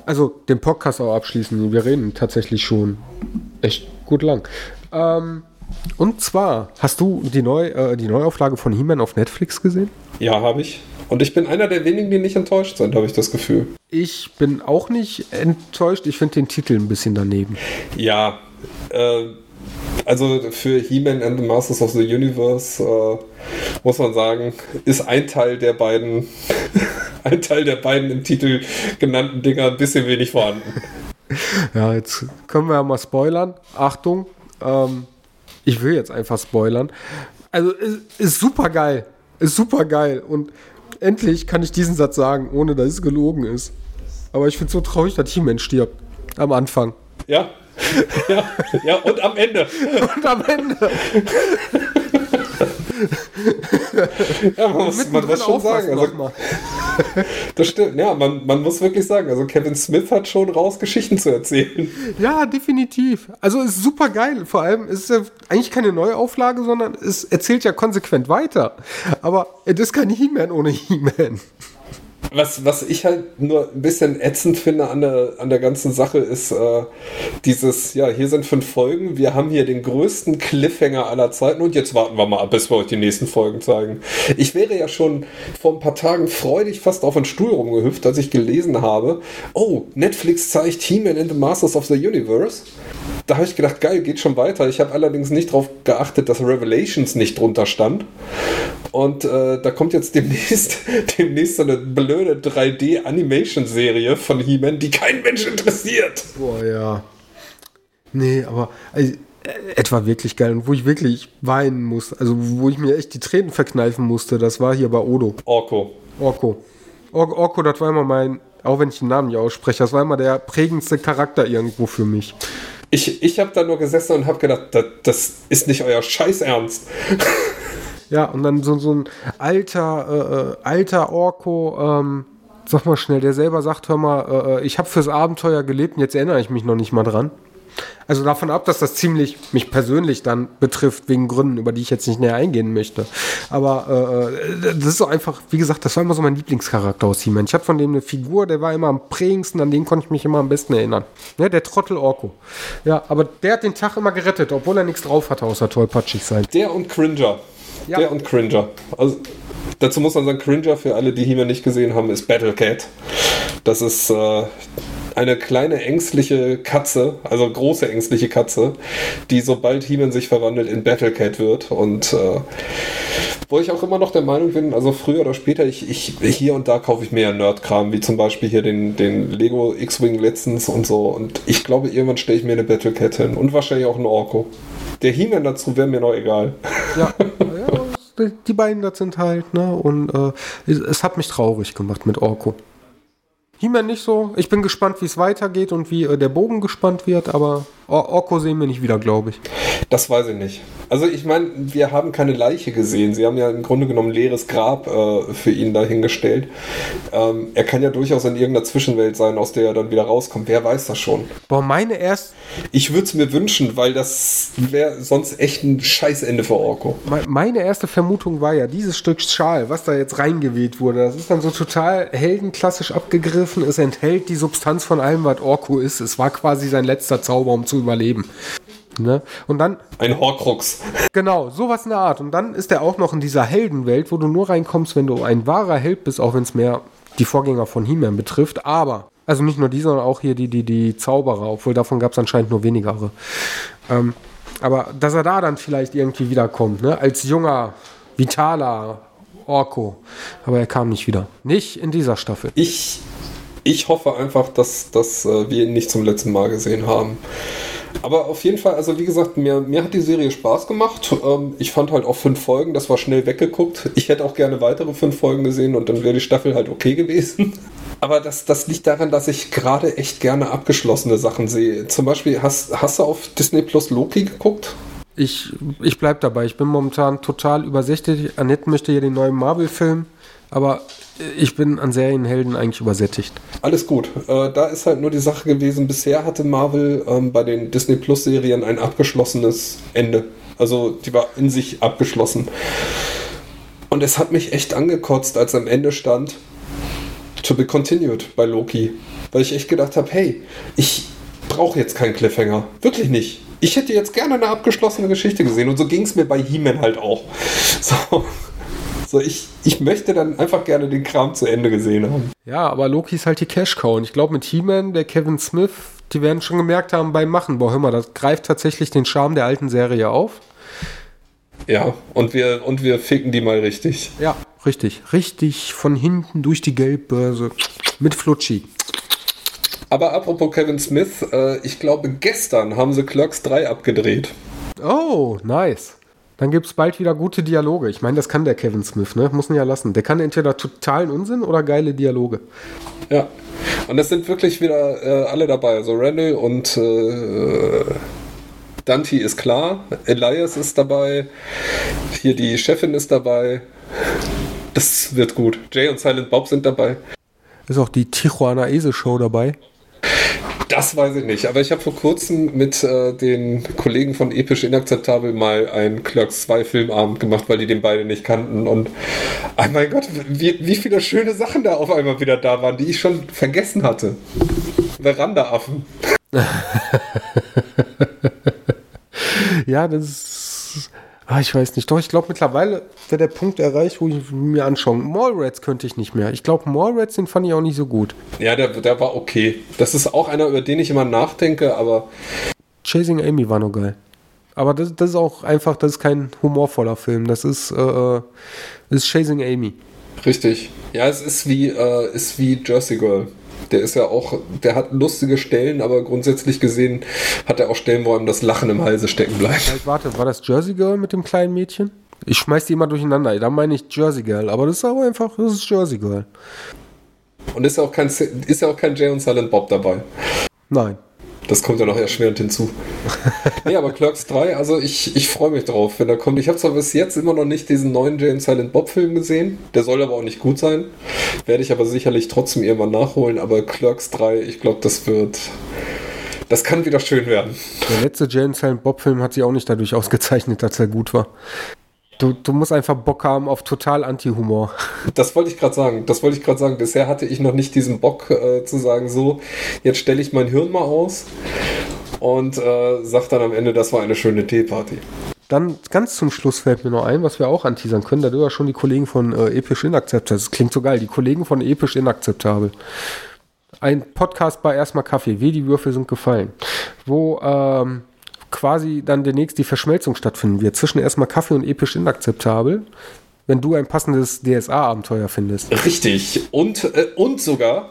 Also den Podcast auch abschließen. Wir reden tatsächlich schon echt gut lang. Ähm, und zwar, hast du die, Neu äh, die Neuauflage von He-Man auf Netflix gesehen? Ja, habe ich. Und ich bin einer der wenigen, die nicht enttäuscht sind, habe ich das Gefühl. Ich bin auch nicht enttäuscht. Ich finde den Titel ein bisschen daneben. Ja, äh, also für He-Man and the Masters of the Universe äh, muss man sagen, ist ein Teil der beiden, ein Teil der beiden im Titel genannten Dinger ein bisschen wenig vorhanden. Ja, jetzt können wir ja mal spoilern. Achtung, ähm, ich will jetzt einfach spoilern. Also ist, ist super geil. Ist super geil. Und endlich kann ich diesen Satz sagen, ohne dass es gelogen ist. Aber ich finde es so traurig, dass He-Man stirbt. Am Anfang. Ja. Ja, ja, und am Ende. Und am Ende. Ja, man muss, man muss schon sagen. Also, das stimmt, ja, man, man muss wirklich sagen, also Kevin Smith hat schon raus, Geschichten zu erzählen. Ja, definitiv. Also ist super geil. Vor allem ist es ja eigentlich keine Neuauflage, sondern es erzählt ja konsequent weiter. Aber es ist kein He-Man ohne He-Man. Was, was ich halt nur ein bisschen ätzend finde an der, an der ganzen Sache ist äh, dieses, ja, hier sind fünf Folgen, wir haben hier den größten Cliffhanger aller Zeiten und jetzt warten wir mal ab, bis wir euch die nächsten Folgen zeigen. Ich wäre ja schon vor ein paar Tagen freudig fast auf den Stuhl rumgehüpft, als ich gelesen habe, oh, Netflix zeigt He-Man and the Masters of the Universe. Da habe ich gedacht, geil, geht schon weiter. Ich habe allerdings nicht darauf geachtet, dass Revelations nicht drunter stand. Und äh, da kommt jetzt demnächst, demnächst so eine blöde 3D-Animation-Serie von He-Man, die kein Mensch interessiert. Boah, ja. Nee, aber also, etwa wirklich geil und wo ich wirklich weinen muss, also wo ich mir echt die Tränen verkneifen musste, das war hier bei Odo. Orko. Orko. Or Orko, das war immer mein, auch wenn ich den Namen nicht ausspreche, das war immer der prägendste Charakter irgendwo für mich. Ich, ich habe da nur gesessen und habe gedacht, das, das ist nicht euer Scheiß Ernst. Ja, und dann so, so ein alter, äh, äh, alter Orko, ähm, sag mal schnell, der selber sagt, hör mal, äh, äh ich habe fürs Abenteuer gelebt und jetzt erinnere ich mich noch nicht mal dran. Also davon ab, dass das ziemlich mich persönlich dann betrifft, wegen Gründen, über die ich jetzt nicht näher eingehen möchte. Aber äh, äh das ist so einfach, wie gesagt, das war immer so mein Lieblingscharakter aus He-Man. Ich hatte von dem eine Figur, der war immer am prägendsten, an den konnte ich mich immer am besten erinnern. Ja, der Trottel Orko. Ja, aber der hat den Tag immer gerettet, obwohl er nichts drauf hatte, außer tollpatschig sein. Der und Cringer. Ja. Der und Cringer. Also, dazu muss man sagen, Cringer, für alle, die He-Man nicht gesehen haben, ist Battle Cat. Das ist äh, eine kleine ängstliche Katze, also große ängstliche Katze, die sobald He-Man sich verwandelt in Battlecat wird und äh, wo ich auch immer noch der Meinung bin, also früher oder später, ich, ich hier und da kaufe ich mehr Nerdkram, wie zum Beispiel hier den, den Lego X-Wing letztens und so und ich glaube, irgendwann stelle ich mir eine Battlecat hin und wahrscheinlich auch einen Orko. Der He-Man dazu wäre mir noch egal. Ja die beiden das sind halt, ne? Und äh, es, es hat mich traurig gemacht mit Orko. He-Man nicht so. Ich bin gespannt, wie es weitergeht und wie äh, der Bogen gespannt wird, aber Orko sehen wir nicht wieder, glaube ich. Das weiß ich nicht. Also ich meine, wir haben keine Leiche gesehen. Sie haben ja im Grunde genommen leeres Grab äh, für ihn dahingestellt. Ähm, er kann ja durchaus in irgendeiner Zwischenwelt sein, aus der er dann wieder rauskommt. Wer weiß das schon? Boah, meine erst. Ich würde es mir wünschen, weil das wäre sonst echt ein Scheißende für Orko. Meine erste Vermutung war ja, dieses Stück Schal, was da jetzt reingeweht wurde, das ist dann so total heldenklassisch abgegriffen. Es enthält die Substanz von allem, was Orko ist. Es war quasi sein letzter Zauber, um zu überleben. Ne? Und dann. Ein Horcrux. Genau, sowas in der Art. Und dann ist er auch noch in dieser Heldenwelt, wo du nur reinkommst, wenn du ein wahrer Held bist, auch wenn es mehr die Vorgänger von He-Man betrifft. Aber, also nicht nur die, sondern auch hier die, die, die Zauberer, obwohl davon gab es anscheinend nur wenigere. Ähm, aber dass er da dann vielleicht irgendwie wiederkommt, ne? als junger, vitaler Orko. Aber er kam nicht wieder. Nicht in dieser Staffel. Ich, ich hoffe einfach, dass, dass äh, wir ihn nicht zum letzten Mal gesehen haben. Aber auf jeden Fall, also wie gesagt, mir, mir hat die Serie Spaß gemacht. Ähm, ich fand halt auch fünf Folgen, das war schnell weggeguckt. Ich hätte auch gerne weitere fünf Folgen gesehen und dann wäre die Staffel halt okay gewesen. Aber das, das liegt daran, dass ich gerade echt gerne abgeschlossene Sachen sehe. Zum Beispiel, hast, hast du auf Disney Plus Loki geguckt? Ich, ich bleib dabei. Ich bin momentan total übersichtig. Annette möchte ja den neuen Marvel-Film, aber ich bin an Serienhelden eigentlich übersättigt. Alles gut. Äh, da ist halt nur die Sache gewesen, bisher hatte Marvel ähm, bei den Disney Plus Serien ein abgeschlossenes Ende. Also die war in sich abgeschlossen. Und es hat mich echt angekotzt, als am Ende stand To be continued bei Loki. Weil ich echt gedacht habe, hey, ich brauche jetzt keinen Cliffhanger. Wirklich nicht. Ich hätte jetzt gerne eine abgeschlossene Geschichte gesehen. Und so ging es mir bei He-Man halt auch. So. So, ich, ich möchte dann einfach gerne den Kram zu Ende gesehen haben. Ja, aber Loki ist halt die Cash-Cow. Und ich glaube, mit He-Man, der Kevin Smith, die werden schon gemerkt haben beim Machen, boah, hör mal, das greift tatsächlich den Charme der alten Serie auf. Ja, und wir, und wir ficken die mal richtig. Ja, richtig. Richtig von hinten durch die Geldbörse. Mit Flutschi. Aber apropos Kevin Smith, äh, ich glaube, gestern haben sie Clerks 3 abgedreht. Oh, nice. Dann gibt es bald wieder gute Dialoge. Ich meine, das kann der Kevin Smith, ne? Muss ihn ja lassen. Der kann entweder totalen Unsinn oder geile Dialoge. Ja. Und es sind wirklich wieder äh, alle dabei. Also Randall und äh, Dante ist klar. Elias ist dabei. Hier die Chefin ist dabei. Das wird gut. Jay und Silent Bob sind dabei. Ist auch die Tijuana Ese Show dabei. Das weiß ich nicht, aber ich habe vor kurzem mit äh, den Kollegen von Episch Inakzeptabel mal einen Clerks 2 Filmabend gemacht, weil die den beide nicht kannten und oh mein Gott, wie, wie viele schöne Sachen da auf einmal wieder da waren, die ich schon vergessen hatte. Veranda-Affen. ja, das ist Ah, ich weiß nicht. Doch, ich glaube, mittlerweile wäre der Punkt erreicht, wo ich mir anschaue. Mallrats könnte ich nicht mehr. Ich glaube, Mallrats, den fand ich auch nicht so gut. Ja, der, der war okay. Das ist auch einer, über den ich immer nachdenke, aber. Chasing Amy war noch geil. Aber das, das ist auch einfach, das ist kein humorvoller Film. Das ist, äh, das ist Chasing Amy. Richtig. Ja, es ist wie, äh, ist wie Jersey Girl. Der ist ja auch, der hat lustige Stellen, aber grundsätzlich gesehen hat er auch Stellen, wo ihm das Lachen im Halse stecken bleibt. Halt, warte, war das Jersey Girl mit dem kleinen Mädchen? Ich schmeiß die immer durcheinander. Da meine ich Jersey Girl, aber das ist aber einfach, das ist Jersey Girl. Und ist ja auch kein, ist ja auch kein Jay und Silent Bob dabei. Nein. Das kommt ja noch erschwerend hinzu. nee, aber Clerks 3, also ich, ich freue mich drauf, wenn er kommt. Ich habe zwar bis jetzt immer noch nicht diesen neuen James Silent Bob Film gesehen. Der soll aber auch nicht gut sein. Werde ich aber sicherlich trotzdem irgendwann nachholen. Aber Clerks 3, ich glaube, das wird. Das kann wieder schön werden. Der letzte James Silent Bob Film hat sich auch nicht dadurch ausgezeichnet, dass er gut war. Du, du musst einfach Bock haben auf total Anti-Humor. Das wollte ich gerade sagen. Das wollte ich gerade sagen. Bisher hatte ich noch nicht diesen Bock äh, zu sagen, so, jetzt stelle ich mein Hirn mal aus und äh, sag dann am Ende, das war eine schöne Teeparty. Dann ganz zum Schluss fällt mir noch ein, was wir auch anteasern können, da du ja schon die Kollegen von äh, Episch Inakzeptabel, das klingt so geil, die Kollegen von Episch Inakzeptabel. Ein Podcast bei Erstmal Kaffee, wie die Würfel sind gefallen, wo ähm, quasi dann demnächst die Verschmelzung stattfinden wird zwischen erstmal Kaffee und episch inakzeptabel, wenn du ein passendes DSA-Abenteuer findest. Richtig. Und, äh, und sogar,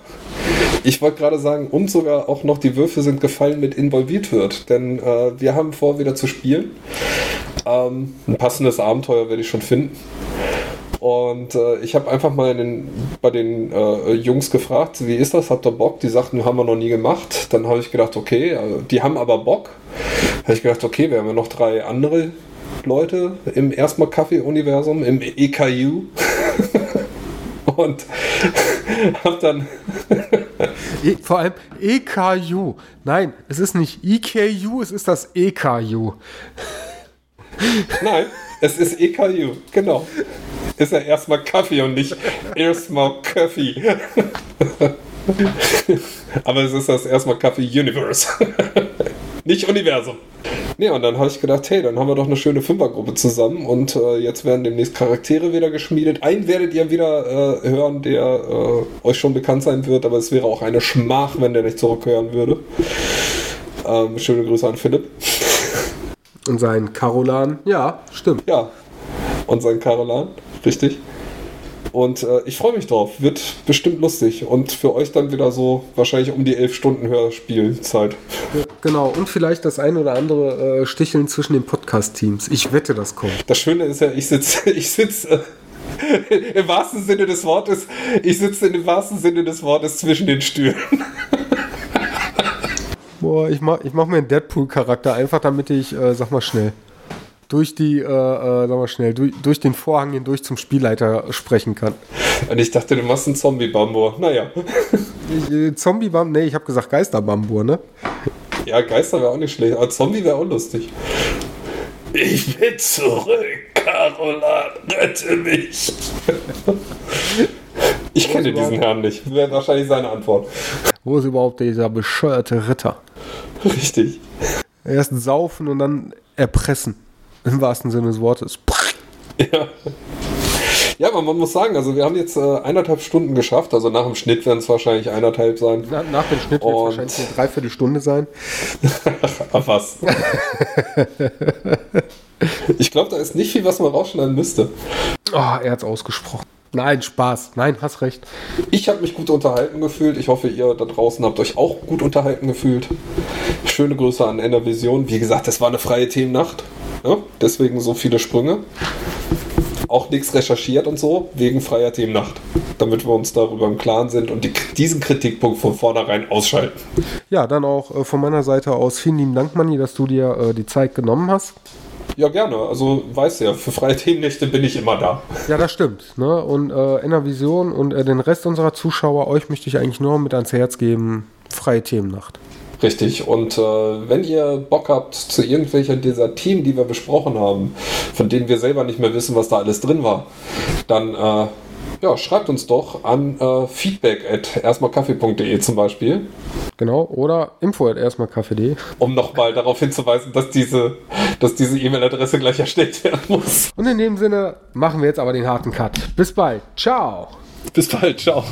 ich wollte gerade sagen, und sogar auch noch die Würfel sind gefallen mit involviert wird. Denn äh, wir haben vor, wieder zu spielen. Ähm, ein passendes Abenteuer werde ich schon finden. Und äh, ich habe einfach mal den, bei den äh, Jungs gefragt, wie ist das? Habt ihr Bock? Die sagten, haben wir noch nie gemacht. Dann habe ich gedacht, okay, also die haben aber Bock. Habe ich gedacht, okay, wir haben ja noch drei andere Leute im erstmal Kaffee-Universum, im EKU. Und hab dann. e, vor allem EKU. Nein, es ist nicht EKU, es ist das EKU. Nein, es ist EKU, genau ist ja erstmal Kaffee und nicht erstmal Kaffee. Aber es ist das erstmal Kaffee Universe. nicht Universum. Nee, und dann habe ich gedacht, hey, dann haben wir doch eine schöne Fünfergruppe zusammen und äh, jetzt werden demnächst Charaktere wieder geschmiedet. Einen werdet ihr wieder äh, hören, der äh, euch schon bekannt sein wird, aber es wäre auch eine Schmach, wenn der nicht zurückhören würde. Ähm, schöne Grüße an Philipp. Und sein Karolan, ja, stimmt. Ja, und sein Karolan richtig. Und äh, ich freue mich drauf. Wird bestimmt lustig. Und für euch dann wieder so wahrscheinlich um die elf Stunden Hörspielzeit. Ja, genau. Und vielleicht das ein oder andere äh, Sticheln zwischen den Podcast-Teams. Ich wette, das kommt. Das Schöne ist ja, ich sitze ich sitz, äh, im wahrsten Sinne des Wortes, ich sitze in dem wahrsten Sinne des Wortes zwischen den Stühlen. Boah, ich mach, ich mach mir einen Deadpool-Charakter, einfach damit ich, äh, sag mal schnell durch die, äh, äh, sag mal schnell, durch, durch den Vorhang hindurch zum Spielleiter sprechen kann. Und ich dachte, du machst einen Zombie-Bambur. Naja. Äh, Zombie-Bambur? Nee, ich habe gesagt Geister-Bambur, ne? Ja, Geister wäre auch nicht schlecht, aber Zombie wäre auch lustig. Ich will zurück, Carola, rette mich. Ich kenne diesen Herrn nicht. Wäre wahrscheinlich seine Antwort. Wo ist überhaupt dieser bescheuerte Ritter? Richtig. Erst saufen und dann erpressen. Im wahrsten Sinne des Wortes. Ja. Ja, aber man muss sagen, also wir haben jetzt äh, eineinhalb Stunden geschafft. Also nach dem Schnitt werden es wahrscheinlich eineinhalb sein. Na, nach dem Schnitt wird es wahrscheinlich eine Dreiviertelstunde sein. Ach was. ich glaube, da ist nicht viel, was man rausschneiden müsste. Oh, er hat es ausgesprochen. Nein, Spaß. Nein, hast recht. Ich habe mich gut unterhalten gefühlt. Ich hoffe, ihr da draußen habt euch auch gut unterhalten gefühlt. Schöne Grüße an Ender Vision. Wie gesagt, das war eine freie Themennacht. Ja, deswegen so viele Sprünge. Auch nichts recherchiert und so, wegen freier Themennacht. Damit wir uns darüber im Klaren sind und die, diesen Kritikpunkt von vornherein ausschalten. Ja, dann auch äh, von meiner Seite aus vielen lieben Dank, Manni, dass du dir äh, die Zeit genommen hast. Ja, gerne. Also weißt ja, für freie Themennächte bin ich immer da. Ja, das stimmt. Ne? Und äh, Vision und äh, den Rest unserer Zuschauer, euch möchte ich eigentlich nur mit ans Herz geben, freie Themennacht. Richtig. Und äh, wenn ihr Bock habt zu irgendwelchen dieser Themen, die wir besprochen haben, von denen wir selber nicht mehr wissen, was da alles drin war, dann äh, ja, schreibt uns doch an äh, feedback at erstmalkaffee.de zum Beispiel. Genau, oder info at erstmalkaffee.de. Um nochmal darauf hinzuweisen, dass diese dass diese E-Mail-Adresse gleich erstellt werden muss. Und in dem Sinne machen wir jetzt aber den harten Cut. Bis bald. Ciao. Bis bald. Ciao.